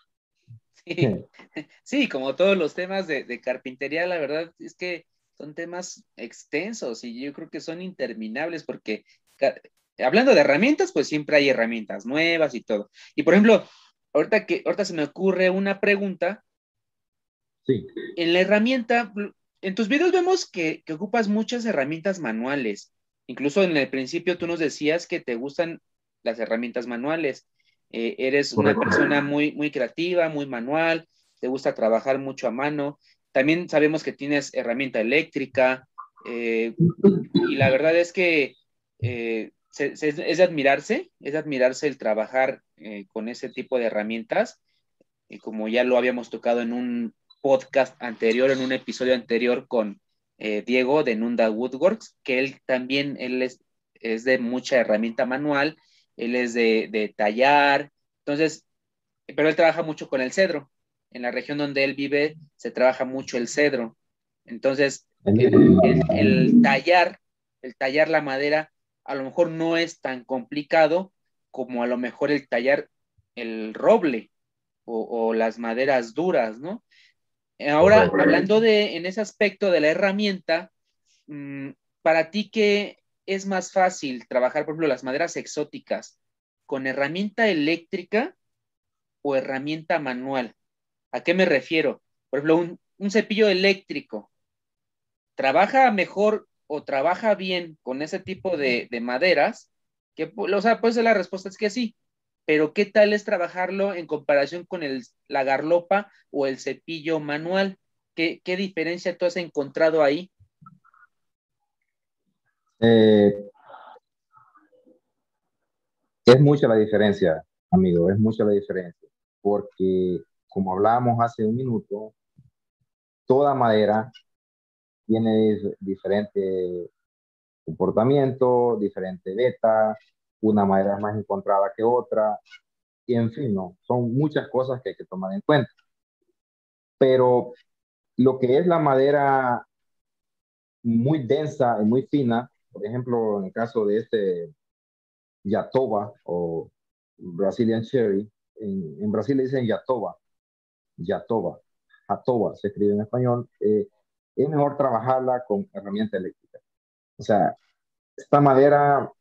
sí. sí, como todos los temas de, de, carpintería, la verdad es que son temas extensos y yo creo que son interminables porque hablando de herramientas, pues siempre hay herramientas nuevas y todo. Y por ejemplo, ahorita que ahorita se me ocurre una pregunta.
Sí.
En la herramienta, en tus videos vemos que, ocupas muchas herramientas manuales. Incluso en el principio tú nos decías que te gustan las herramientas manuales. Eh, eres una persona muy, muy creativa, muy manual, te gusta trabajar mucho a mano. También sabemos que tienes herramienta eléctrica. Eh, y la verdad es que eh, es de admirarse, es de admirarse el trabajar con ese tipo de herramientas. Y como ya lo habíamos tocado en un podcast anterior, en un episodio anterior con eh, Diego de Nunda Woodworks, que él también, él es, es de mucha herramienta manual, él es de, de, tallar, entonces, pero él trabaja mucho con el cedro. En la región donde él vive se trabaja mucho el cedro. Entonces, el, tallar, el tallar la madera, a lo mejor no es tan complicado como a lo mejor el tallar el roble o las maderas duras, ¿no? Ahora, hablando de, en ese aspecto de la herramienta, mm, para ti, ¿qué es más fácil trabajar, por ejemplo, las maderas exóticas con herramienta eléctrica o herramienta manual? ¿A qué me refiero? Por ejemplo, un, cepillo eléctrico, ¿trabaja mejor o trabaja bien con ese tipo de, de maderas? Que, o sea, pues la respuesta es que sí, pero ¿qué tal es trabajarlo en comparación con el, la garlopa o el cepillo manual? ¿Qué, qué diferencia tú has encontrado ahí?
Eh, es mucha la diferencia, amigo, es mucha la diferencia, porque como hablábamos hace un minuto, toda madera tiene diferente comportamiento, diferente beta, una madera es más encontrada que otra, y en fin, son muchas cosas que hay que tomar en cuenta. Pero lo que es la madera muy densa y muy fina, por ejemplo, en el caso de este Yatoba o Brazilian Cherry, en, en Brasil le dicen yatoba, yatoba, jatoba, se escribe en español, eh, es mejor trabajarla con herramienta eléctrica. O sea, esta madera,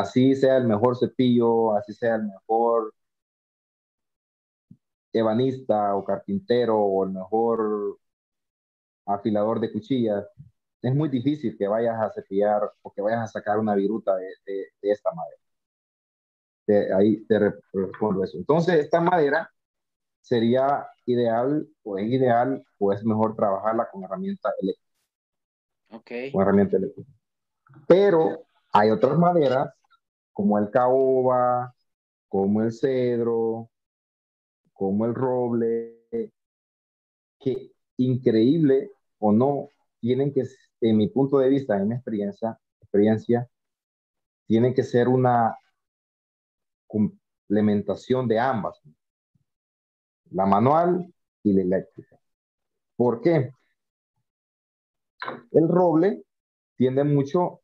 así sea el mejor cepillo, así sea el mejor ebanista o carpintero o el mejor afilador de cuchillas, es muy difícil que vayas a cepillar o que vayas a sacar una viruta de, esta madera. ahí te respondo eso. Entonces, esta madera sería ideal o es ideal o es mejor trabajarla con herramienta eléctrica.
Ok.
Con herramienta eléctrica. Pero hay otras maderas como el caoba, como el cedro, como el roble, que increíble o no, tienen que, en mi punto de vista, en mi experiencia, experiencia tienen que ser una complementación de ambas, la manual y la eléctrica. ¿Por qué? El roble tiende mucho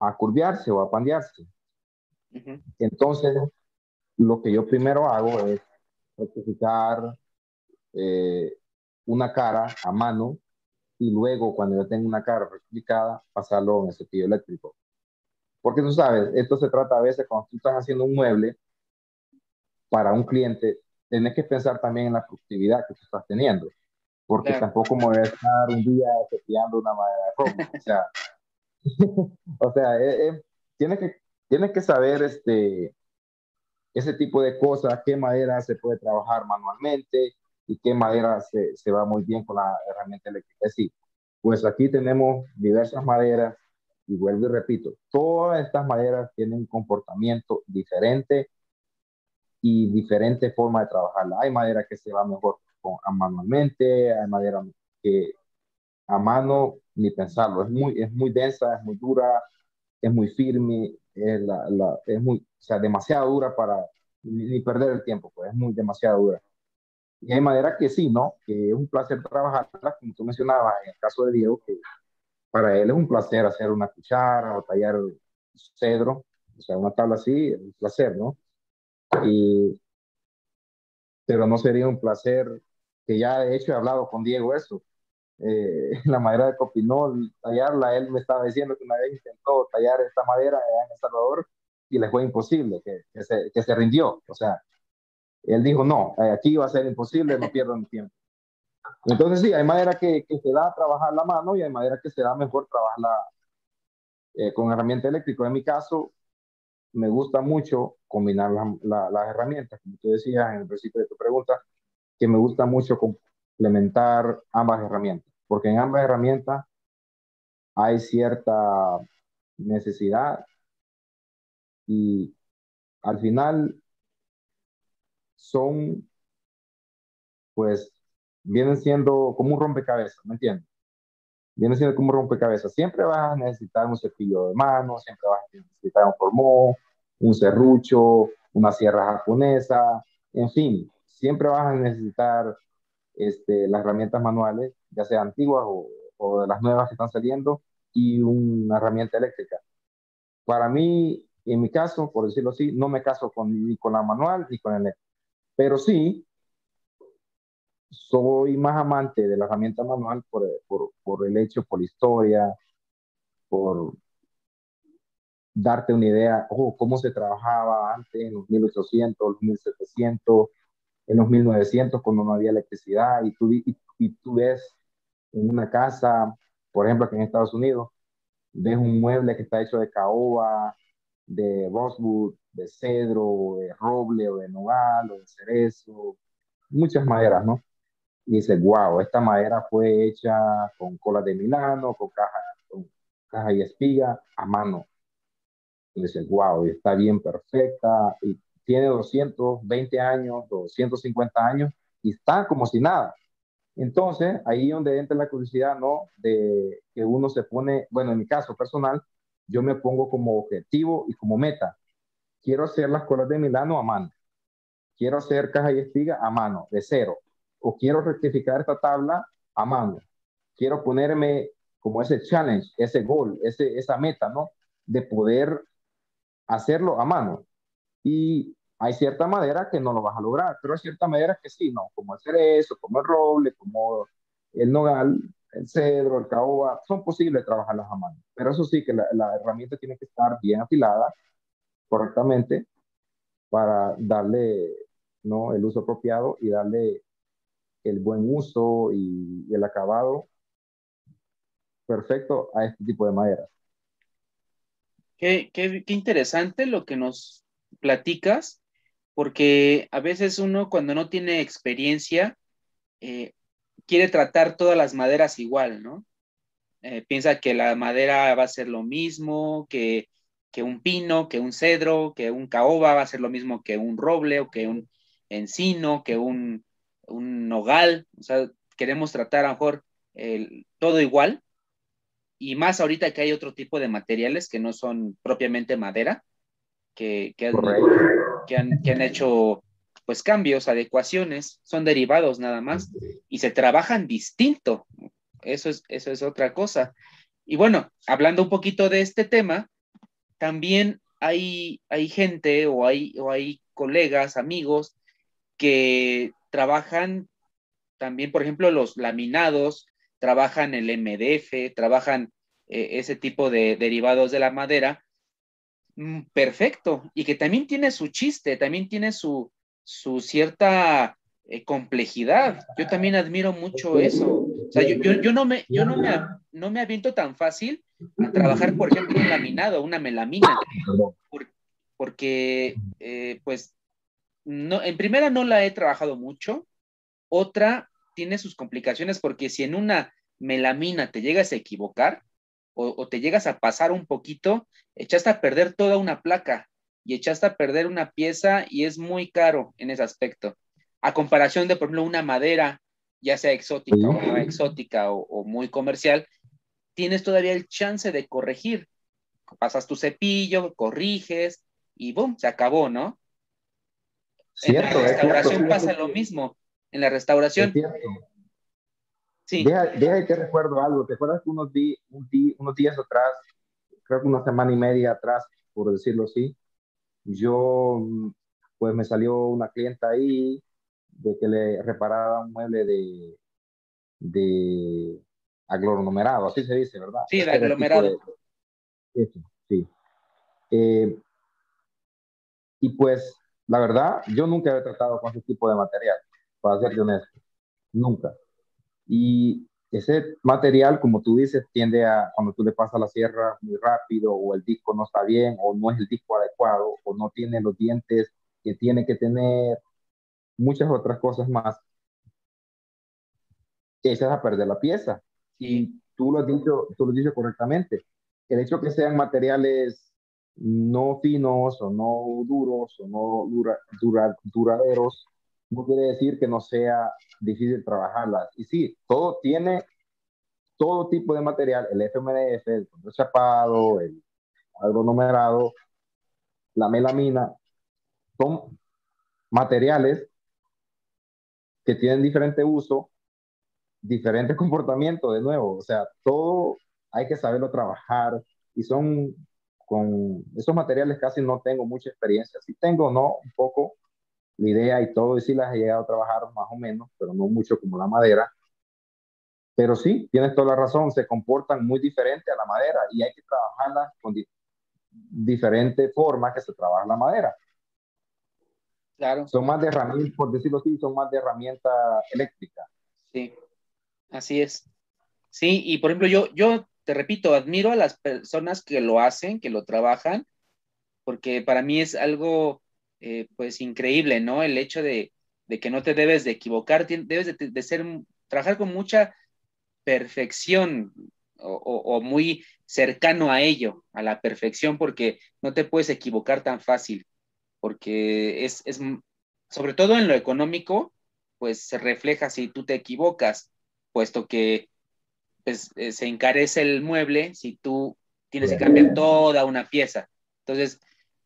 a curviarse o a pandearse. Entonces, lo que yo primero hago es rectificar eh, una cara a mano y luego cuando yo tengo una cara rectificada pasarlo en el cepillo eléctrico. Porque tú sabes, esto se trata a veces cuando tú estás haciendo un mueble para un cliente, tienes que pensar también en la productividad que tú estás teniendo. Porque tampoco me voy a estar un día cepillando una madera de ropa. O sea, o sea eh, eh, tienes, que, tienes que saber este, ese tipo de cosas, qué madera se puede trabajar manualmente, y qué madera se, se va muy bien con la herramienta eléctrica. Sí, pues aquí tenemos diversas maderas y vuelvo y repito, todas estas maderas tienen un comportamiento diferente y diferente forma de trabajarla. Hay madera que se va mejor con, manualmente, hay madera que a mano ni pensarlo, es muy, es muy densa, es muy dura, es muy firme, es, la, la, es muy, o sea, demasiado dura para ni, perder el tiempo, pues es muy demasiado dura. Y hay madera que sí, ¿no? Que es un placer trabajarla, como tú mencionabas, en el caso de Diego, que para él es un placer hacer una cuchara o tallar cedro, o sea, una tabla así, es un placer, ¿no? Y, pero no sería un placer, que ya de hecho he hablado con Diego eso, eh, la madera de copinol, tallarla, él me estaba diciendo que una vez intentó tallar esta madera en El Salvador y le fue imposible, que, que, se, que se rindió, o sea, él dijo, no, aquí va a ser imposible, no pierdan tiempo. Entonces sí, hay manera que, que, se da a trabajar la mano y hay manera que se da mejor trabajarla eh, con herramienta eléctrica. En mi caso, me gusta mucho combinar las herramientas, como tú decías en el principio de tu pregunta, que me gusta mucho complementar ambas herramientas, porque en ambas herramientas hay cierta necesidad y al final son, pues, vienen siendo como un rompecabezas, ¿me entiendes? Vienen siendo como un rompecabezas. Siempre vas a necesitar un cepillo de mano, siempre vas a necesitar un formón, un serrucho, una sierra japonesa, en fin, siempre vas a necesitar este, las herramientas manuales, ya sean antiguas o, o de las nuevas que están saliendo, y una herramienta eléctrica. Para mí, en mi caso, por decirlo así, no me caso con, ni con la manual ni con el eléctrico. Pero sí, soy más amante de la herramienta manual por, por, por el hecho, por la historia, por darte una idea, oh, cómo se trabajaba antes en los 1800, los 1700, en los 1900 cuando no había electricidad y tú, y, y tú ves en una casa, por ejemplo, aquí en Estados Unidos, ves un mueble que está hecho de caoba, de rosewood, de cedro, de roble, o de nogal, o de cerezo, muchas maderas, ¿no? Y dice, wow, esta madera fue hecha con cola de Milano, con caja, con caja y espiga a mano. Y dice, wow, está bien perfecta, y tiene 220 años, 250 años, y está como si nada. Entonces, ahí donde entra la curiosidad, ¿no? De que uno se pone, bueno, en mi caso personal, yo me pongo como objetivo y como meta. Quiero hacer las colas de Milano a mano. Quiero hacer caja y espiga a mano, de cero. O quiero rectificar esta tabla a mano. Quiero ponerme como ese challenge, ese gol, ese, esa meta, ¿no? De poder hacerlo a mano. Y hay cierta madera que no lo vas a lograr, pero hay cierta madera que sí, ¿no? Como el cerezo, como el roble, como el nogal, el cedro, el caoba, son posibles trabajarlas a mano. Pero eso sí, que la, herramienta tiene que estar bien afilada correctamente para darle ¿no? el uso apropiado y darle el buen uso y, el acabado perfecto a este tipo de madera.
Qué, qué, qué, interesante lo que nos platicas, porque a veces uno cuando no tiene experiencia eh, quiere tratar todas las maderas igual, ¿no? Eh, piensa que la madera va a ser lo mismo, que, que, un pino, que un cedro, que un caoba va a ser lo mismo que un roble o que un encino, que un, un nogal. O sea, queremos tratar a lo mejor todo igual. Y más ahorita que hay otro tipo de materiales que no son propiamente madera, que, han, que, han, que han hecho pues cambios, adecuaciones, son derivados nada más y se trabajan distinto. Eso es, eso es otra cosa. Y bueno, hablando un poquito de este tema, también hay, hay gente o hay, o hay colegas, amigos que trabajan también, por ejemplo, los laminados, trabajan el MDF, trabajan eh, ese tipo de derivados de la madera. Mm, perfecto. Y que también tiene su chiste, también tiene su, su cierta eh, complejidad. Yo también admiro mucho eso. O sea, yo, yo, no, me, yo no, me, no me aviento tan fácil a trabajar, por ejemplo, un laminado, una melamina, porque, eh, pues, no, en primera no la he trabajado mucho, otra tiene sus complicaciones porque si en una melamina te llegas a equivocar o, o te llegas a pasar un poquito, echaste a perder toda una placa y echaste a perder una pieza y es muy caro en ese aspecto. A comparación de, por ejemplo, una madera, ya sea exótica o no exótica o, muy comercial, tienes todavía el chance de corregir. Pasas tu cepillo, corriges y ¡boom! Se acabó, ¿no? en la restauración pasa lo mismo. En la restauración.
Sí. Deja, deja que recuerdo algo. ¿Te acuerdas que unos, unos días atrás, creo que una semana y media atrás, por decirlo así, yo, pues me salió una clienta ahí de que le reparaba un mueble de, de aglomerado, así se dice, ¿verdad?
Sí, de aglomerado.
eso, sí. Eh, y pues, la verdad, yo nunca he tratado con ese tipo de material, para ser honesto, nunca. Y ese material, como tú dices, tiende a, cuando tú le pasas la sierra muy rápido, o el disco no está bien, o no es el disco adecuado, o no tiene los dientes que tiene que tener, muchas otras cosas más, echas a perder la pieza. Y tú lo has dicho, tú lo has dicho correctamente. El hecho que sean materiales no finos o no duros o no dura, duraderos, no quiere decir que no sea difícil trabajarlas. Y sí, todo tiene, todo tipo de material, el FMDF, el chapado, el agronumerado, la melamina, son materiales que tienen diferente uso, diferente comportamiento, de nuevo. O sea, todo hay que saberlo trabajar y son con esos materiales casi no tengo mucha experiencia. Sí tengo, ¿no? Un poco, la idea y todo, y sí las he llegado a trabajar más o menos, pero no mucho como la madera. Pero sí, tienes toda la razón, se comportan muy diferente a la madera y hay que trabajarlas con di diferentes formas que se trabaja la madera.
Claro.
Son más de herramientas, por decirlo así, son más de herramienta eléctrica.
Sí, así es. Sí, y por ejemplo, yo, yo te repito, admiro a las personas que lo hacen, que lo trabajan, porque para mí es algo eh, pues increíble, ¿no? El hecho de, que no te debes de equivocar, debes de, ser, trabajar con mucha perfección o, muy cercano a ello, a la perfección, porque no te puedes equivocar tan fácil, porque es, es sobre todo en lo económico, pues se refleja si tú te equivocas, puesto que pues, eh, se encarece el mueble si tú tienes que cambiar toda una pieza. Entonces,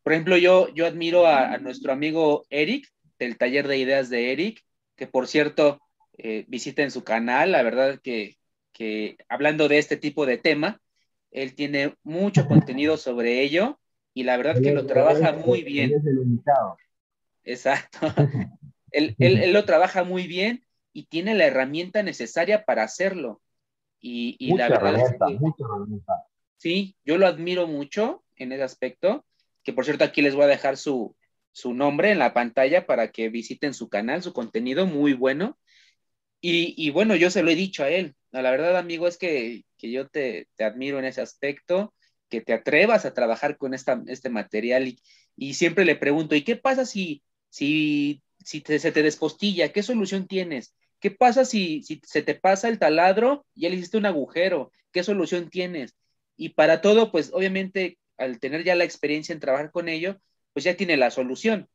por ejemplo, yo, yo admiro a, nuestro amigo Eric, del taller de ideas de Eric, que por cierto, eh, visiten su canal, la verdad que, que hablando de este tipo de tema, él tiene mucho contenido sobre ello y la verdad que lo trabaja muy bien. Exacto. él, él, lo trabaja muy bien y tiene la herramienta necesaria para hacerlo. Y, y la verdad es que, mucha. Sí, yo lo admiro mucho en ese aspecto, que por cierto aquí les voy a dejar su, su nombre en la pantalla para que visiten su canal, su contenido muy bueno. Y, y bueno, yo se lo he dicho a él. La verdad, amigo, es que, que yo te, te, admiro en ese aspecto, que te atrevas a trabajar con esta, este material y, y siempre le pregunto, ¿y qué pasa si, si, si se te despostilla? ¿Qué solución tienes? ¿Qué pasa si, si se te pasa el taladro y ya le hiciste un agujero? ¿Qué solución tienes? Y para todo, pues obviamente, al tener ya la experiencia en trabajar con ello, pues ya tiene la solución.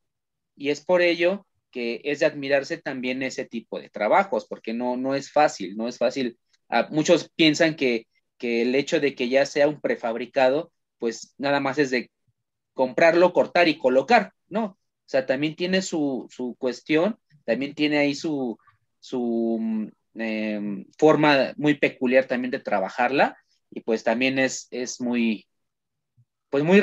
Y es por ello que es de admirarse también ese tipo de trabajos, porque no, no es fácil, no es fácil. Ah, muchos piensan que, que el hecho de que ya sea un prefabricado, pues nada más es de comprarlo, cortar y colocar, ¿no? O sea, también tiene su, su cuestión, también tiene ahí su, su mm, em, forma muy peculiar también de trabajarla y pues también es, es muy, pues muy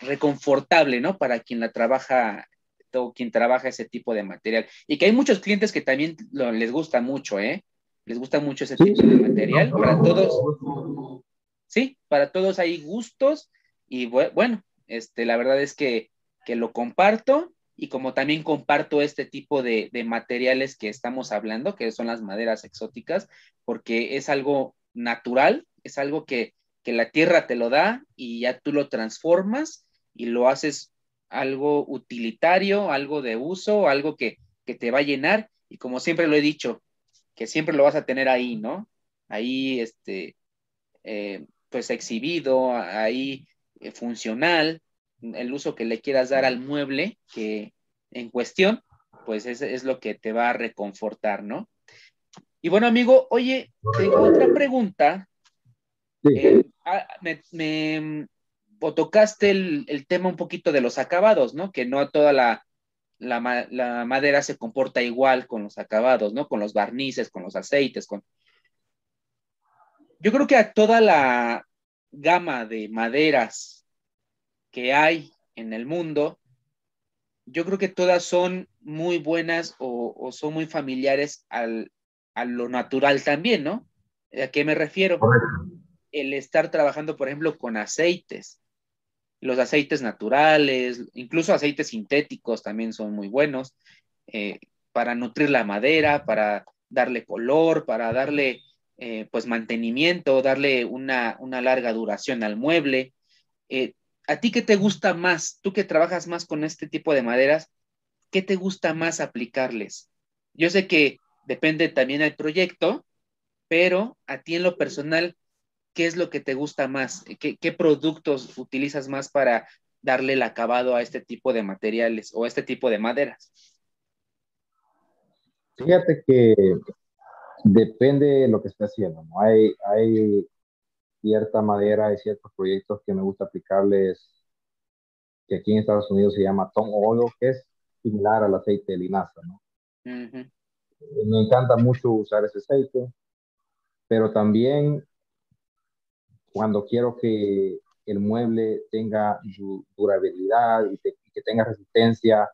reconfortable, ¿no? Para quien la trabaja o quien trabaja ese tipo de material. Y que hay muchos clientes que también les gusta mucho, ¿eh? Les gusta mucho ese tipo de material. Para todos, sí, para todos hay gustos y bueno, este, la verdad es que, que lo comparto y como también comparto este tipo de, de, materiales que estamos hablando, que son las maderas exóticas, porque es algo natural, es algo que, que la tierra te lo da y ya tú lo transformas y lo haces algo utilitario, algo de uso, algo que, que te va a llenar y como siempre lo he dicho, que siempre lo vas a tener ahí, ¿no? Ahí, este, eh, pues exhibido, ahí eh, funcional, el uso que le quieras dar al mueble que en cuestión, pues es, es lo que te va a reconfortar, ¿no? Y bueno, amigo, oye, tengo otra pregunta. Eh, ah, me, me o tocaste el, el, tema un poquito de los acabados, ¿no? Que no toda la, la, la, madera se comporta igual con los acabados, ¿no? Con los barnices, con los aceites, con... Yo creo que a toda la gama de maderas que hay en el mundo, yo creo que todas son muy buenas o, son muy familiares al, a lo natural también, ¿no? ¿A qué me refiero? El estar trabajando, por ejemplo, con aceites. Los aceites naturales, incluso aceites sintéticos también son muy buenos eh, para nutrir la madera, para darle color, para darle eh, pues mantenimiento, darle una, una, larga duración al mueble. Eh, ¿A ti qué te gusta más? Tú que trabajas más con este tipo de maderas, ¿qué te gusta más aplicarles? Yo sé que depende también del proyecto, pero a ti en lo personal, ¿qué es lo que te gusta más? ¿Qué, productos utilizas más para darle el acabado a este tipo de materiales o a este tipo de maderas?
Fíjate que depende de lo que esté haciendo. ¿no? Hay, hay cierta madera y ciertos proyectos que me gusta aplicarles, que aquí en Estados Unidos se llama tom oil, que es similar al aceite de linaza, ¿no? Me encanta mucho usar ese aceite, pero también cuando quiero que el mueble tenga durabilidad y, y que tenga resistencia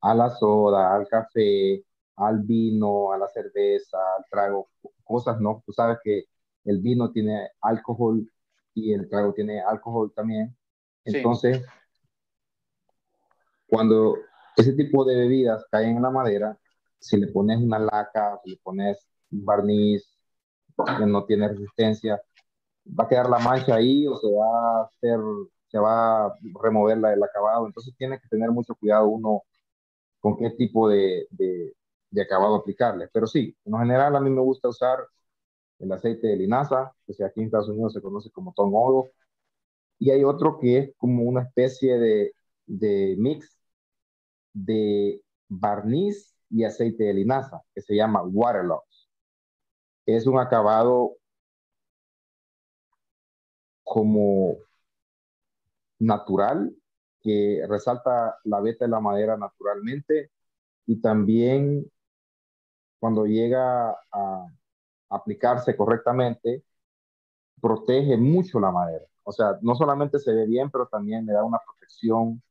a la soda, al café, al vino, a la cerveza, al trago, cosas, ¿no? Tú sabes que el vino tiene alcohol y el trago tiene alcohol también. Entonces, cuando ese tipo de bebidas caen en la madera, si le pones una laca, si le pones un barniz que no tiene resistencia, va a quedar la mancha ahí o se va a hacer, se va a remover la, el acabado. Entonces tiene que tener mucho cuidado uno con qué tipo de, de, acabado aplicarle. Pero sí, en general a mí me gusta usar el aceite de linaza, que aquí en Estados Unidos se conoce como tom oil, y hay otro que es como una especie de, de mix de barniz y aceite de linaza, que se llama Waterlocks. Es un acabado como natural, que resalta la veta de la madera naturalmente y también cuando llega a, aplicarse correctamente, protege mucho la madera. O sea, no solamente se ve bien, pero también le da una protección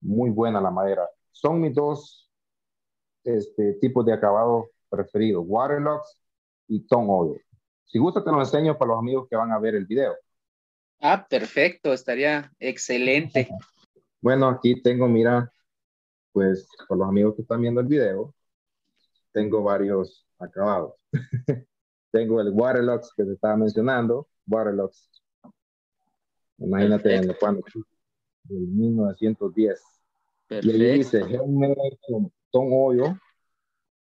muy buena a la madera. son mis dos este, tipos de acabado preferidos, Waterlocks y Tone Oil. Si gusta, te lo enseño para los amigos que van a ver el video.
Ah, perfecto, estaría excelente.
Bueno, aquí tengo, mira, pues para los amigos que están viendo el video, tengo varios acabados. tengo el Waterlux que se estaba mencionando, Waterlux. Imagínate en el cuando, en 1910. Perfecto. Y ahí dice Ton Hoyo,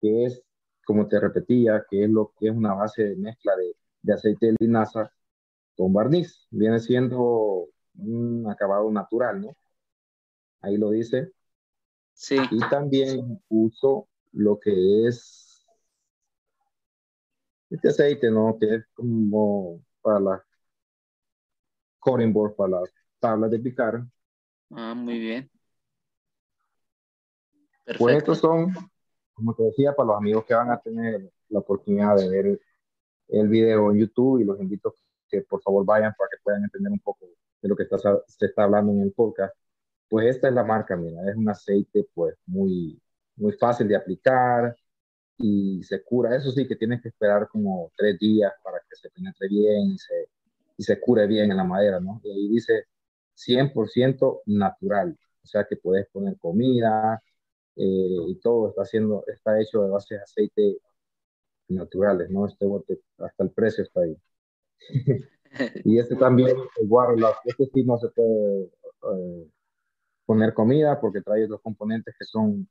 que es, como te repetía, que es lo que es una base de mezcla de, de aceite de linaza con barniz. Viene siendo un acabado natural, ¿no? Ahí lo dice.
Sí.
Y también uso lo que es este aceite, ¿no? Que es como para la cutting board, para las tablas de picar.
Ah, muy bien.
Perfecto. Pues estos son, como te decía, para los amigos que van a tener la oportunidad de ver el video en YouTube y los invito a que por favor vayan para que puedan entender un poco de lo que está, se está hablando en el podcast. Pues esta es la marca, mira, es un aceite pues muy, muy fácil de aplicar y se cura. Eso sí que tienes que esperar como tres días para que se penetre bien y se, y se cure bien en la madera, ¿no? Y ahí dice 100% natural, o sea que puedes poner comida eh, y todo está, haciendo, está hecho de base de aceite naturales, ¿no? Este bote, hasta el precio está ahí. y este también, el Waterlock, este sí no se puede eh, poner comida porque trae otros componentes que son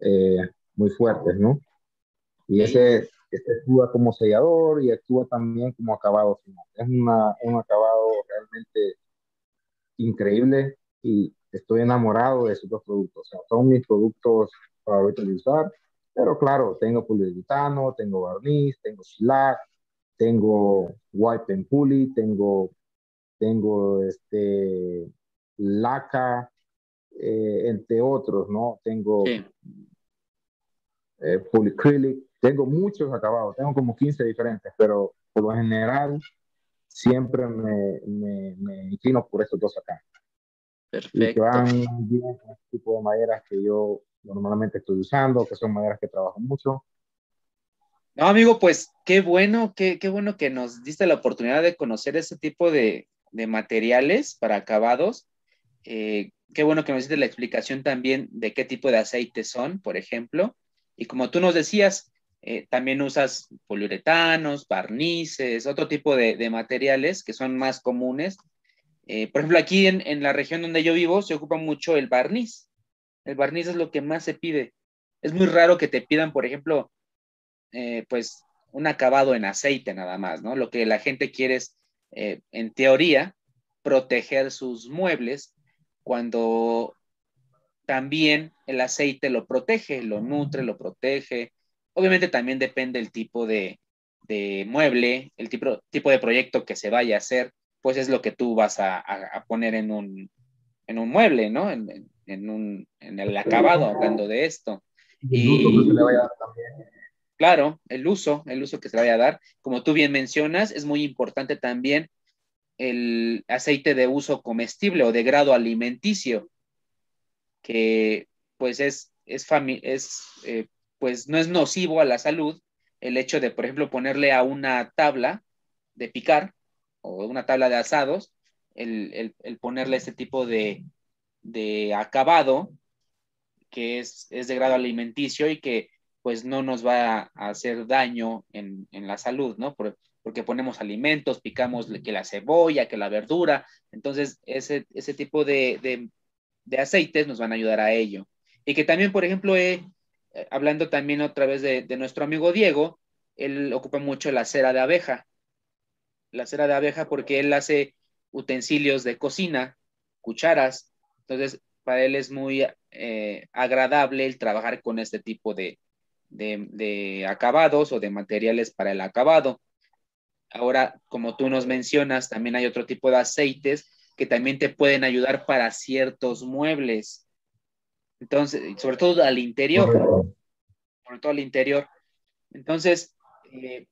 eh, muy fuertes, ¿no? Y ese este actúa como sellador y actúa también como acabado final. Es una, un acabado realmente increíble y estoy enamorado de esos dos productos. O sea, son mis productos favoritos de usar, pero claro, tengo poliuretano, tengo barniz, tengo slack, tengo wipe and pulley, tengo, tengo este, laca, eh, entre otros, ¿no? Tengo sí. eh, polyacrylic, tengo muchos acabados, tengo como 15 diferentes, pero por lo general siempre me, me, me inclino por estos dos acá.
Perfecto. Y
que van bien con este tipo de maderas que yo normalmente estoy usando, que son maderas que trabajo mucho.
No, amigo, pues qué bueno, qué, qué bueno que nos diste la oportunidad de conocer ese tipo de, de materiales para acabados. Eh, qué bueno que nos diste la explicación también de qué tipo de aceites son, por ejemplo. Y como tú nos decías, eh, también usas poliuretanos, barnices, otro tipo de, de materiales que son más comunes. Eh, por ejemplo, aquí en, en, la región donde yo vivo se ocupa mucho el barniz. El barniz es lo que más se pide. Es muy raro que te pidan, por ejemplo, eh, pues un acabado en aceite nada más, ¿no? Lo que la gente quiere es, eh, en teoría, proteger sus muebles cuando también el aceite lo protege, lo nutre, lo protege. Obviamente también depende el tipo de, de mueble, el tipo, tipo de proyecto que se vaya a hacer, pues es lo que tú vas a, a, poner en un, en un mueble, ¿no? En, en, un, en el acabado, hablando de esto. Y, claro, el uso, el uso que se le vaya a dar. Como tú bien mencionas, es muy importante también el aceite de uso comestible o de grado alimenticio, que pues es, es, es eh, pues no es nocivo a la salud el hecho de, por ejemplo, ponerle a una tabla de picar o una tabla de asados, el, el, el ponerle este tipo de, de acabado que es, es, de grado alimenticio y que pues no nos va a hacer daño en, en la salud, ¿no? Por, porque ponemos alimentos, picamos que la cebolla, que la verdura, entonces ese, ese tipo de, de, de, aceites nos van a ayudar a ello. Y que también, por ejemplo, eh, hablando también otra vez de, de, nuestro amigo Diego, él ocupa mucho la cera de abeja, la cera de abeja porque él hace utensilios de cocina, cucharas, entonces para él es muy eh, agradable el trabajar con este tipo de, de, acabados o de materiales para el acabado. Ahora, como tú nos mencionas, también hay otro tipo de aceites que también te pueden ayudar para ciertos muebles. Entonces, sobre todo al interior. Sobre todo al interior. Entonces, eh,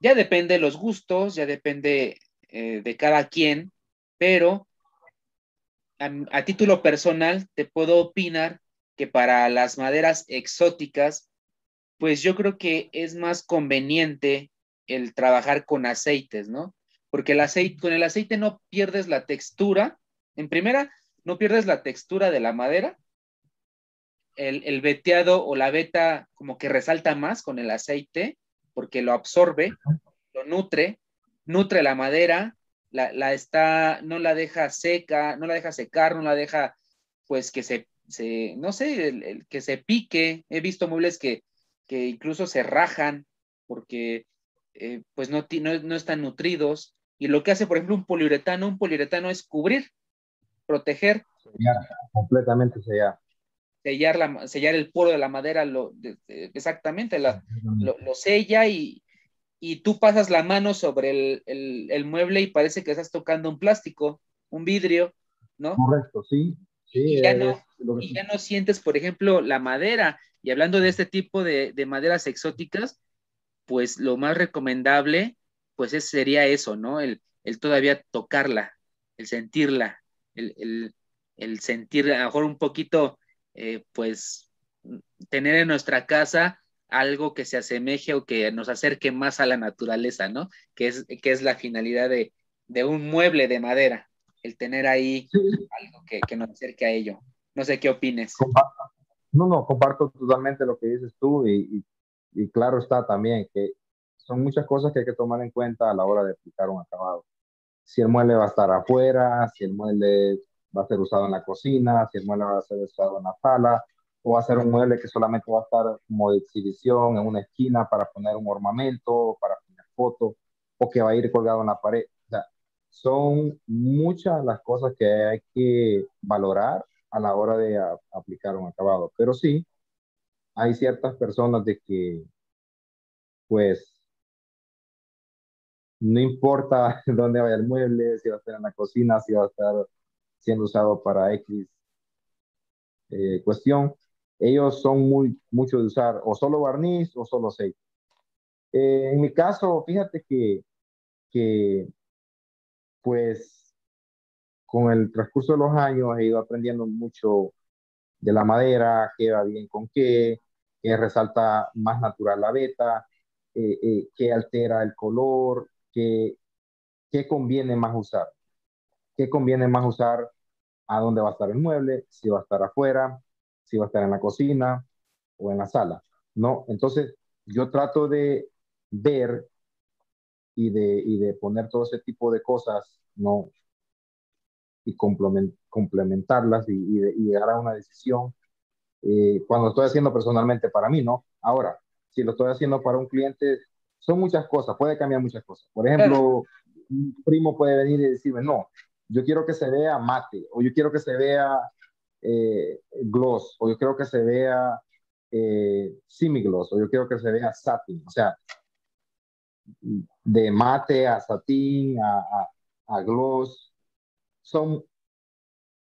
ya depende de los gustos, ya depende eh, de cada quien, pero a, título personal te puedo opinar que para las maderas exóticas, pues yo creo que es más conveniente el trabajar con aceites, ¿no? Porque el aceite, con el aceite no pierdes la textura. En primera, no pierdes la textura de la madera. El, el veteado o la veta como que resalta más con el aceite porque lo absorbe, lo nutre, nutre la madera, la, está, no la deja seca, no la deja secar, no la deja pues que se, no sé, el, que se pique. He visto muebles que, que incluso se rajan porque eh, pues no, no, están nutridos. Y lo que hace, por ejemplo, un poliuretano, un poliuretano es cubrir, proteger.
Sellar, completamente sellar.
Sellar, la, sellar el poro de la madera, lo, exactamente, lo, lo, sella y, y tú pasas la mano sobre el, mueble y parece que estás tocando un plástico, un vidrio, ¿no?
Correcto, sí.
y, ya no, ya no, sientes, por ejemplo, la madera. Y hablando de este tipo de, maderas exóticas, pues lo más recomendable, pues sería eso, ¿no? El, todavía tocarla, el sentirla, el, sentir a lo mejor un poquito, eh, pues, tener en nuestra casa algo que se asemeje o que nos acerque más a la naturaleza, ¿no? Que es, que es la finalidad de, un mueble de madera, el tener ahí algo que, nos acerque a ello. No sé qué opines.
No, no, comparto totalmente lo que dices tú y, y, claro está también que son muchas cosas que hay que tomar en cuenta a la hora de aplicar un acabado. Si el mueble va a estar afuera, si el mueble va a ser usado en la cocina, si el mueble va a ser usado en la sala, o va a ser un mueble que solamente va a estar como de exhibición en una esquina para poner un ornamento, para poner fotos, o que va a ir colgado en la pared. O sea, son muchas las cosas que hay que valorar a la hora de aplicar un acabado. Pero sí, hay ciertas personas de que, pues, no importa dónde vaya el mueble, si va a estar en la cocina, si va a estar siendo usado para X eh, cuestión, ellos son muy mucho de usar o solo barniz o solo aceite. Eh, en mi caso, fíjate que, que, pues, con el transcurso de los años he ido aprendiendo mucho de la madera, qué va bien con qué, qué resalta más natural la beta, eh, eh, qué altera el color, qué, qué conviene más usar. ¿Qué conviene más usar? ¿A dónde va a estar el mueble? Si va a estar afuera, si va a estar en la cocina o en la sala, ¿no? Entonces, yo trato de ver y de, y de poner todo ese tipo de cosas, ¿no? Y complementarlas y, y, llegar a una decisión eh, cuando estoy haciendo personalmente para mí, ¿no? Ahora, si lo estoy haciendo para un cliente, son muchas cosas, puede cambiar muchas cosas. Por ejemplo, un primo puede venir y decirme, no, yo quiero que se vea mate, o yo quiero que se vea eh, gloss, o yo quiero que se vea eh, gloss o yo quiero que se vea satin, o sea, de mate a satín, a, a, gloss, son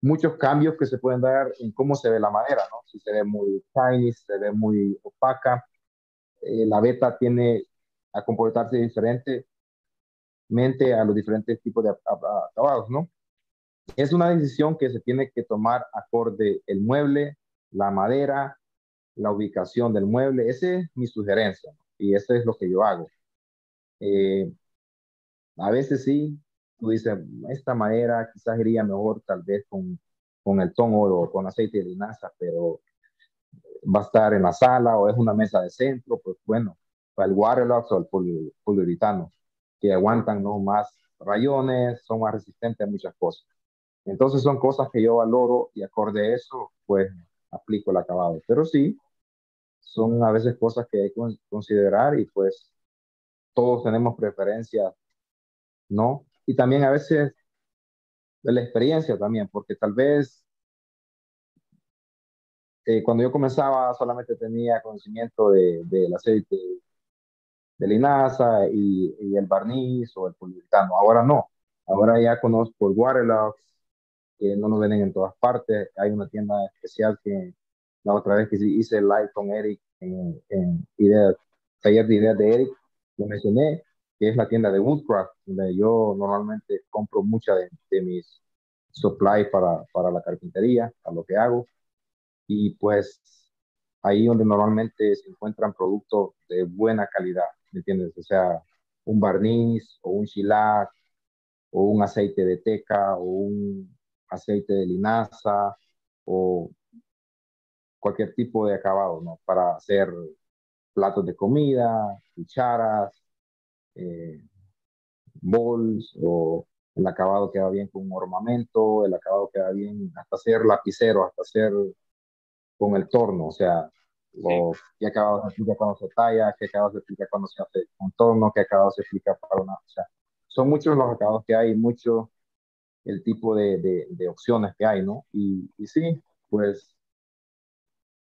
muchos cambios que se pueden dar en cómo se ve la madera, ¿no? Si se ve muy shiny, se ve muy opaca, eh, la beta tiene a comportarse diferentemente a los diferentes tipos de acabados, ¿no? Es una decisión que se tiene que tomar acorde el mueble, la madera, la ubicación del mueble. Esa es mi sugerencia y eso es lo que yo hago. Eh, a veces sí, tú dices, esta madera quizás iría mejor tal vez con, con el tono o con aceite de linaza, pero va a estar en la sala o es una mesa de centro, pues bueno, para el waterlox o el poliuretano, que aguantan ¿no? más rayones, son más resistentes a muchas cosas. Entonces son cosas que yo valoro y acorde a eso, pues aplico el acabado. Pero sí, son a veces cosas que hay que considerar y pues todos tenemos preferencias, ¿no? Y también a veces de la experiencia también, porque tal vez eh, cuando yo comenzaba solamente tenía conocimiento del de, aceite de linaza y, y, el barniz o el poliuretano. Ahora no. Ahora ya conozco el Waterlux, que no nos venden en todas partes. Hay una tienda especial que la otra vez que hice el live con Eric en, en ideas, taller de ideas de Eric, lo mencioné, que es la tienda de Woodcraft, donde yo normalmente compro mucha de, mis supply para, para la carpintería, a lo que hago. y pues ahí donde normalmente se encuentran productos de buena calidad, ¿me entiendes? O sea, un barniz o un shellac o un aceite de teca o un aceite de linaza o cualquier tipo de acabado, ¿no? Para hacer platos de comida, cucharas, eh, bols o el acabado queda bien con un ornamento, el acabado queda bien hasta hacer lapicero, hasta hacer con el torno, o sea, qué acabado se aplica cuando se talla, qué acabado se aplica cuando se hace un torno, qué acabado se aplica para una, o sea, son muchos los acabados que hay, mucho el tipo de, de, opciones que hay, ¿no? Y, y sí, pues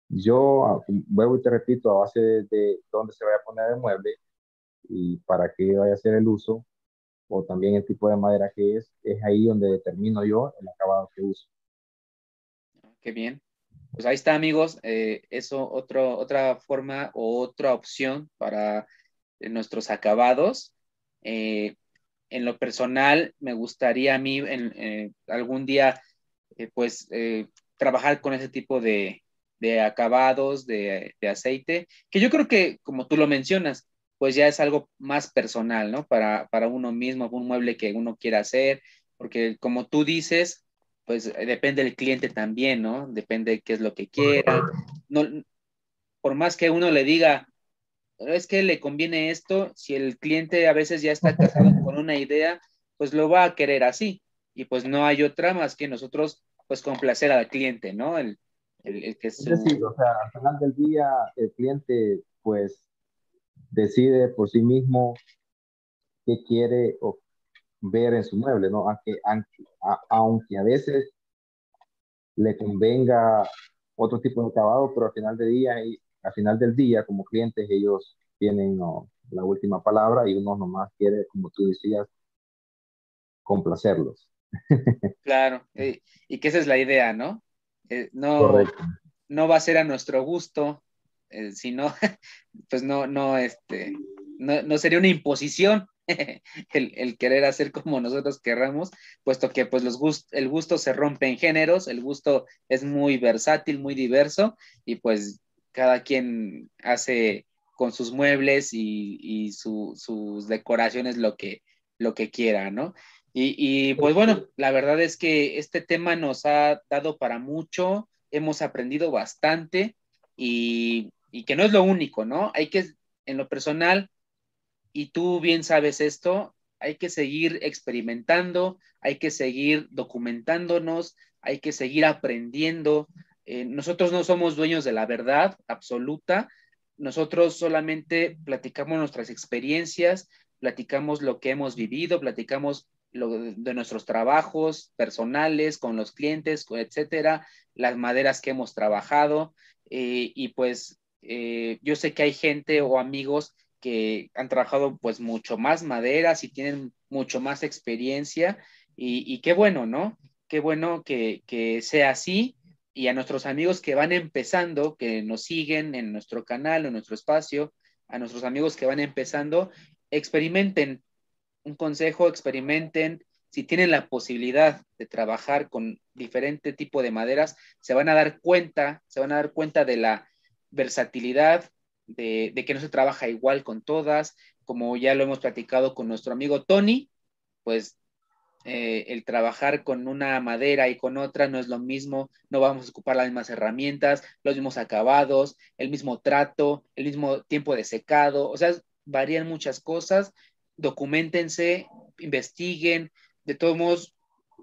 yo ah, vuelvo y te repito, a base de, dónde se vaya a poner el mueble y para qué vaya a ser el uso, o también el tipo de madera que es, es ahí donde determino yo el acabado que uso.
Qué bien. Pues ahí está, amigos. Eh, eso, otro, otra forma o otra opción para nuestros acabados. Eh, en lo personal, me gustaría a mí eh, algún día, pues, trabajar con ese tipo de, de acabados, de, aceite, que yo creo que, como tú lo mencionas, pues ya es algo más personal, ¿no? Para, para uno mismo, un mueble que uno quiera hacer, porque como tú dices, pues eh, depende del cliente también, ¿no? Depende de qué es lo que quiera. No, por más que uno le diga, es que le conviene esto, si el cliente a veces ya está casado con una idea, pues lo va a querer así. Y pues no hay otra más que nosotros, pues complacer al cliente, ¿no? El, el, que
es decir, o sea, al final del día, el cliente, pues decide por sí mismo qué quiere ver en su mueble, ¿no? Aunque, aunque, a, veces le convenga otro tipo de acabado, pero al final del día, y, al final del día, como clientes, ellos tienen la última palabra y uno nomás quiere, como tú decías, complacerlos.
Claro, y que esa es la idea, ¿no? Eh, no, no va a ser a nuestro gusto, eh, si no, pues no, no, este, no, no sería una imposición, el, querer hacer como nosotros querramos, puesto que pues los el gusto se rompe en géneros, el gusto es muy versátil, muy diverso y pues cada quien hace con sus muebles y, sus decoraciones lo que, lo que quiera, ¿no? Y, pues bueno, la verdad es que este tema nos ha dado para mucho, hemos aprendido bastante y, y que no es lo único, ¿no? Hay que, en lo personal, y tú bien sabes esto, hay que seguir experimentando, hay que seguir documentándonos, hay que seguir aprendiendo. Eh, nosotros no somos dueños de la verdad absoluta, nosotros solamente platicamos nuestras experiencias, platicamos lo que hemos vivido, platicamos lo de, nuestros trabajos personales con los clientes, etcétera, las maderas que hemos trabajado. Eh, y pues eh, yo sé que hay gente o amigos que han trabajado pues mucho más maderas y tienen mucho más experiencia y, qué bueno, ¿no? Qué bueno que, sea así y a nuestros amigos que van empezando, que nos siguen en nuestro canal, en nuestro espacio, a nuestros amigos que van empezando, experimenten un consejo, experimenten. Si tienen la posibilidad de trabajar con diferente tipo de maderas, se van a dar cuenta, se van a dar cuenta de la versatilidad, de, que no se trabaja igual con todas, como ya lo hemos platicado con nuestro amigo Tony, pues eh, el trabajar con una madera y con otra no es lo mismo, no vamos a ocupar las mismas herramientas, los mismos acabados, el mismo trato, el mismo tiempo de secado, o sea, varían muchas cosas, documentense, investiguen, de todos modos,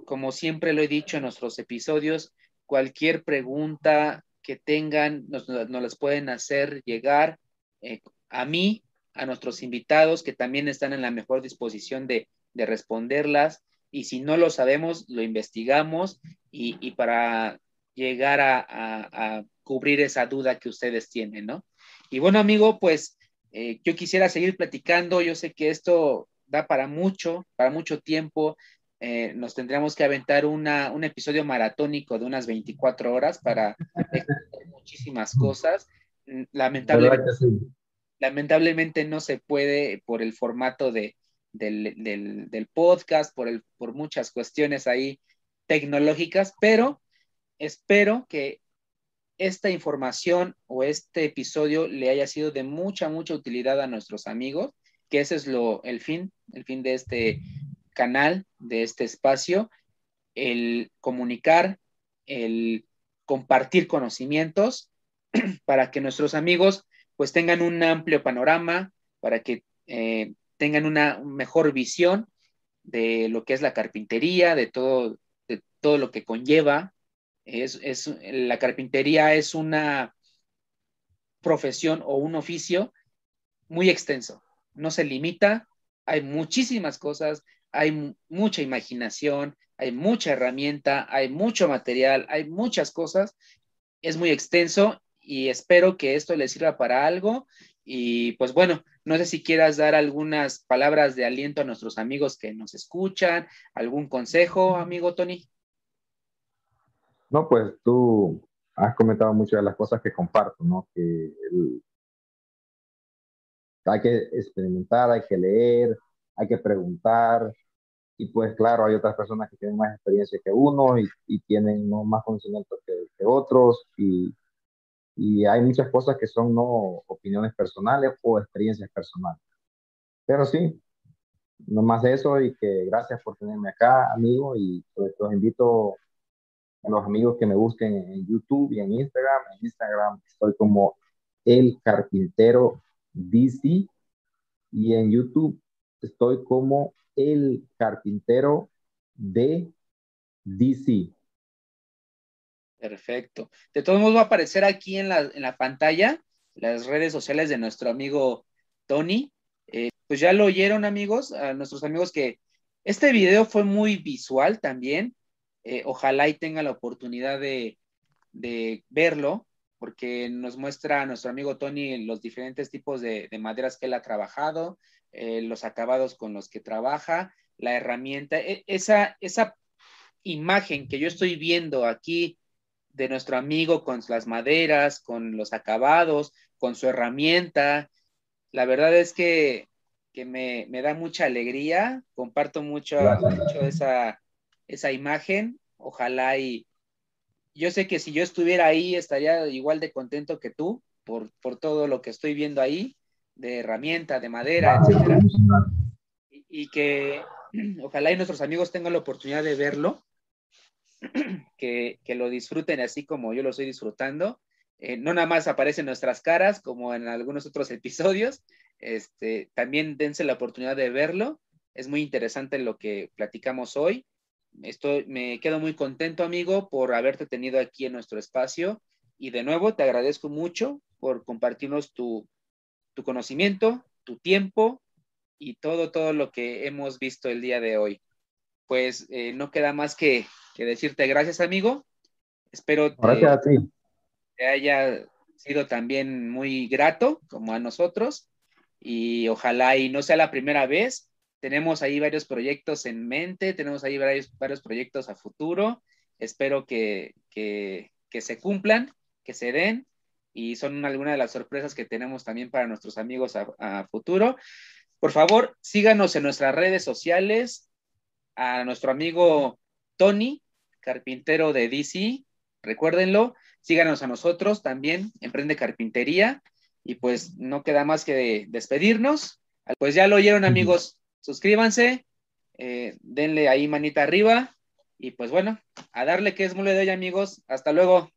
como siempre lo he dicho en nuestros episodios, cualquier pregunta, que tengan, nos, nos las pueden hacer llegar eh, a mí, a nuestros invitados, que también están en la mejor disposición de, de responderlas. Y si no lo sabemos, lo investigamos y, y para llegar a, a, cubrir esa duda que ustedes tienen, ¿no? Y bueno, amigo, pues eh, yo quisiera seguir platicando. Yo sé que esto da para mucho, para mucho tiempo. Eh, nos tendríamos que aventar una, un episodio maratónico de unas 24 horas para muchísimas cosas. Mm, lamentablemente, lamentablemente no se puede por el formato de, del, del, podcast, por, el, por muchas cuestiones ahí tecnológicas, pero espero que esta información o este episodio le haya sido de mucha, mucha utilidad a nuestros amigos, que ese es lo, el fin, el fin de este canal, de este espacio, el comunicar, el compartir conocimientos para que nuestros amigos pues tengan un amplio panorama, para que eh, tengan una mejor visión de lo que es la carpintería, de todo, de todo lo que conlleva. Es, es, la carpintería es una profesión o un oficio muy extenso, no se limita, hay muchísimas cosas, hay mucha imaginación, hay mucha herramienta, hay mucho material, hay muchas cosas, es muy extenso y espero que esto les sirva para algo. Y pues bueno, no sé si quieras dar algunas palabras de aliento a nuestros amigos que nos escuchan, algún consejo, amigo Tony.
No, pues tú has comentado muchas de las cosas que comparto, ¿no? Que hay que experimentar, hay que leer, hay que preguntar, y pues claro, hay otras personas que tienen más experiencia que uno y, tienen más conocimiento que, otros. Y, y, hay muchas cosas que son no opiniones personales o experiencias personales. Pero sí, no más eso y que gracias por tenerme acá, amigo, y pues los invito a los amigos que me busquen en YouTube y en Instagram. En Instagram estoy como El Carpintero DC y en YouTube estoy como el carpintero de DC.
Perfecto. De todos modos va a aparecer aquí en la, en la pantalla las redes sociales de nuestro amigo Tony. Eh, pues ya lo oyeron amigos, a nuestros amigos que este video fue muy visual también. Eh, ojalá y tenga la oportunidad de, de, verlo, porque nos muestra a nuestro amigo Tony los diferentes tipos de, de maderas que él ha trabajado, eh, los acabados con los que trabaja, la herramienta, e, esa, esa imagen que yo estoy viendo aquí de nuestro amigo con las maderas, con los acabados, con su herramienta, la verdad es que, me, da mucha alegría, comparto mucho, mucho esa, esa imagen, ojalá y yo sé que si yo estuviera ahí estaría igual de contento que tú por, por todo lo que estoy viendo ahí de herramienta, de madera, etcétera. Y, que ojalá y nuestros amigos tengan la oportunidad de verlo, que, que lo disfruten así como yo lo estoy disfrutando. Eh, no nada más aparecen nuestras caras como en algunos otros episodios, este, también dense la oportunidad de verlo. Es muy interesante lo que platicamos hoy. Estoy, me quedo muy contento, amigo, por haberte tenido aquí en nuestro espacio. Y de nuevo, te agradezco mucho por compartirnos tu, tu conocimiento, tu tiempo y todo, todo lo que hemos visto el día de hoy. Pues eh, no queda más que, decirte gracias, amigo. Espero te, haya sido también muy grato, como a nosotros, y ojalá y no sea la primera vez. Tenemos ahí varios proyectos en mente, tenemos ahí varios, varios proyectos a futuro. Espero que, que, que se cumplan, que se den y son algunas de las sorpresas que tenemos también para nuestros amigos a, futuro. Por favor, síganos en nuestras redes sociales, a nuestro amigo Tony, carpintero de DC, recuérdenlo, síganos a nosotros también, Emprende Carpintería, y pues no queda más que despedirnos. Pues ya lo oyeron amigos, suscríbanse, eh, denle ahí manita arriba, y pues bueno, a darle que es mole de hoy amigos, hasta luego.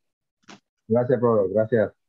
Gracias, bro, gracias.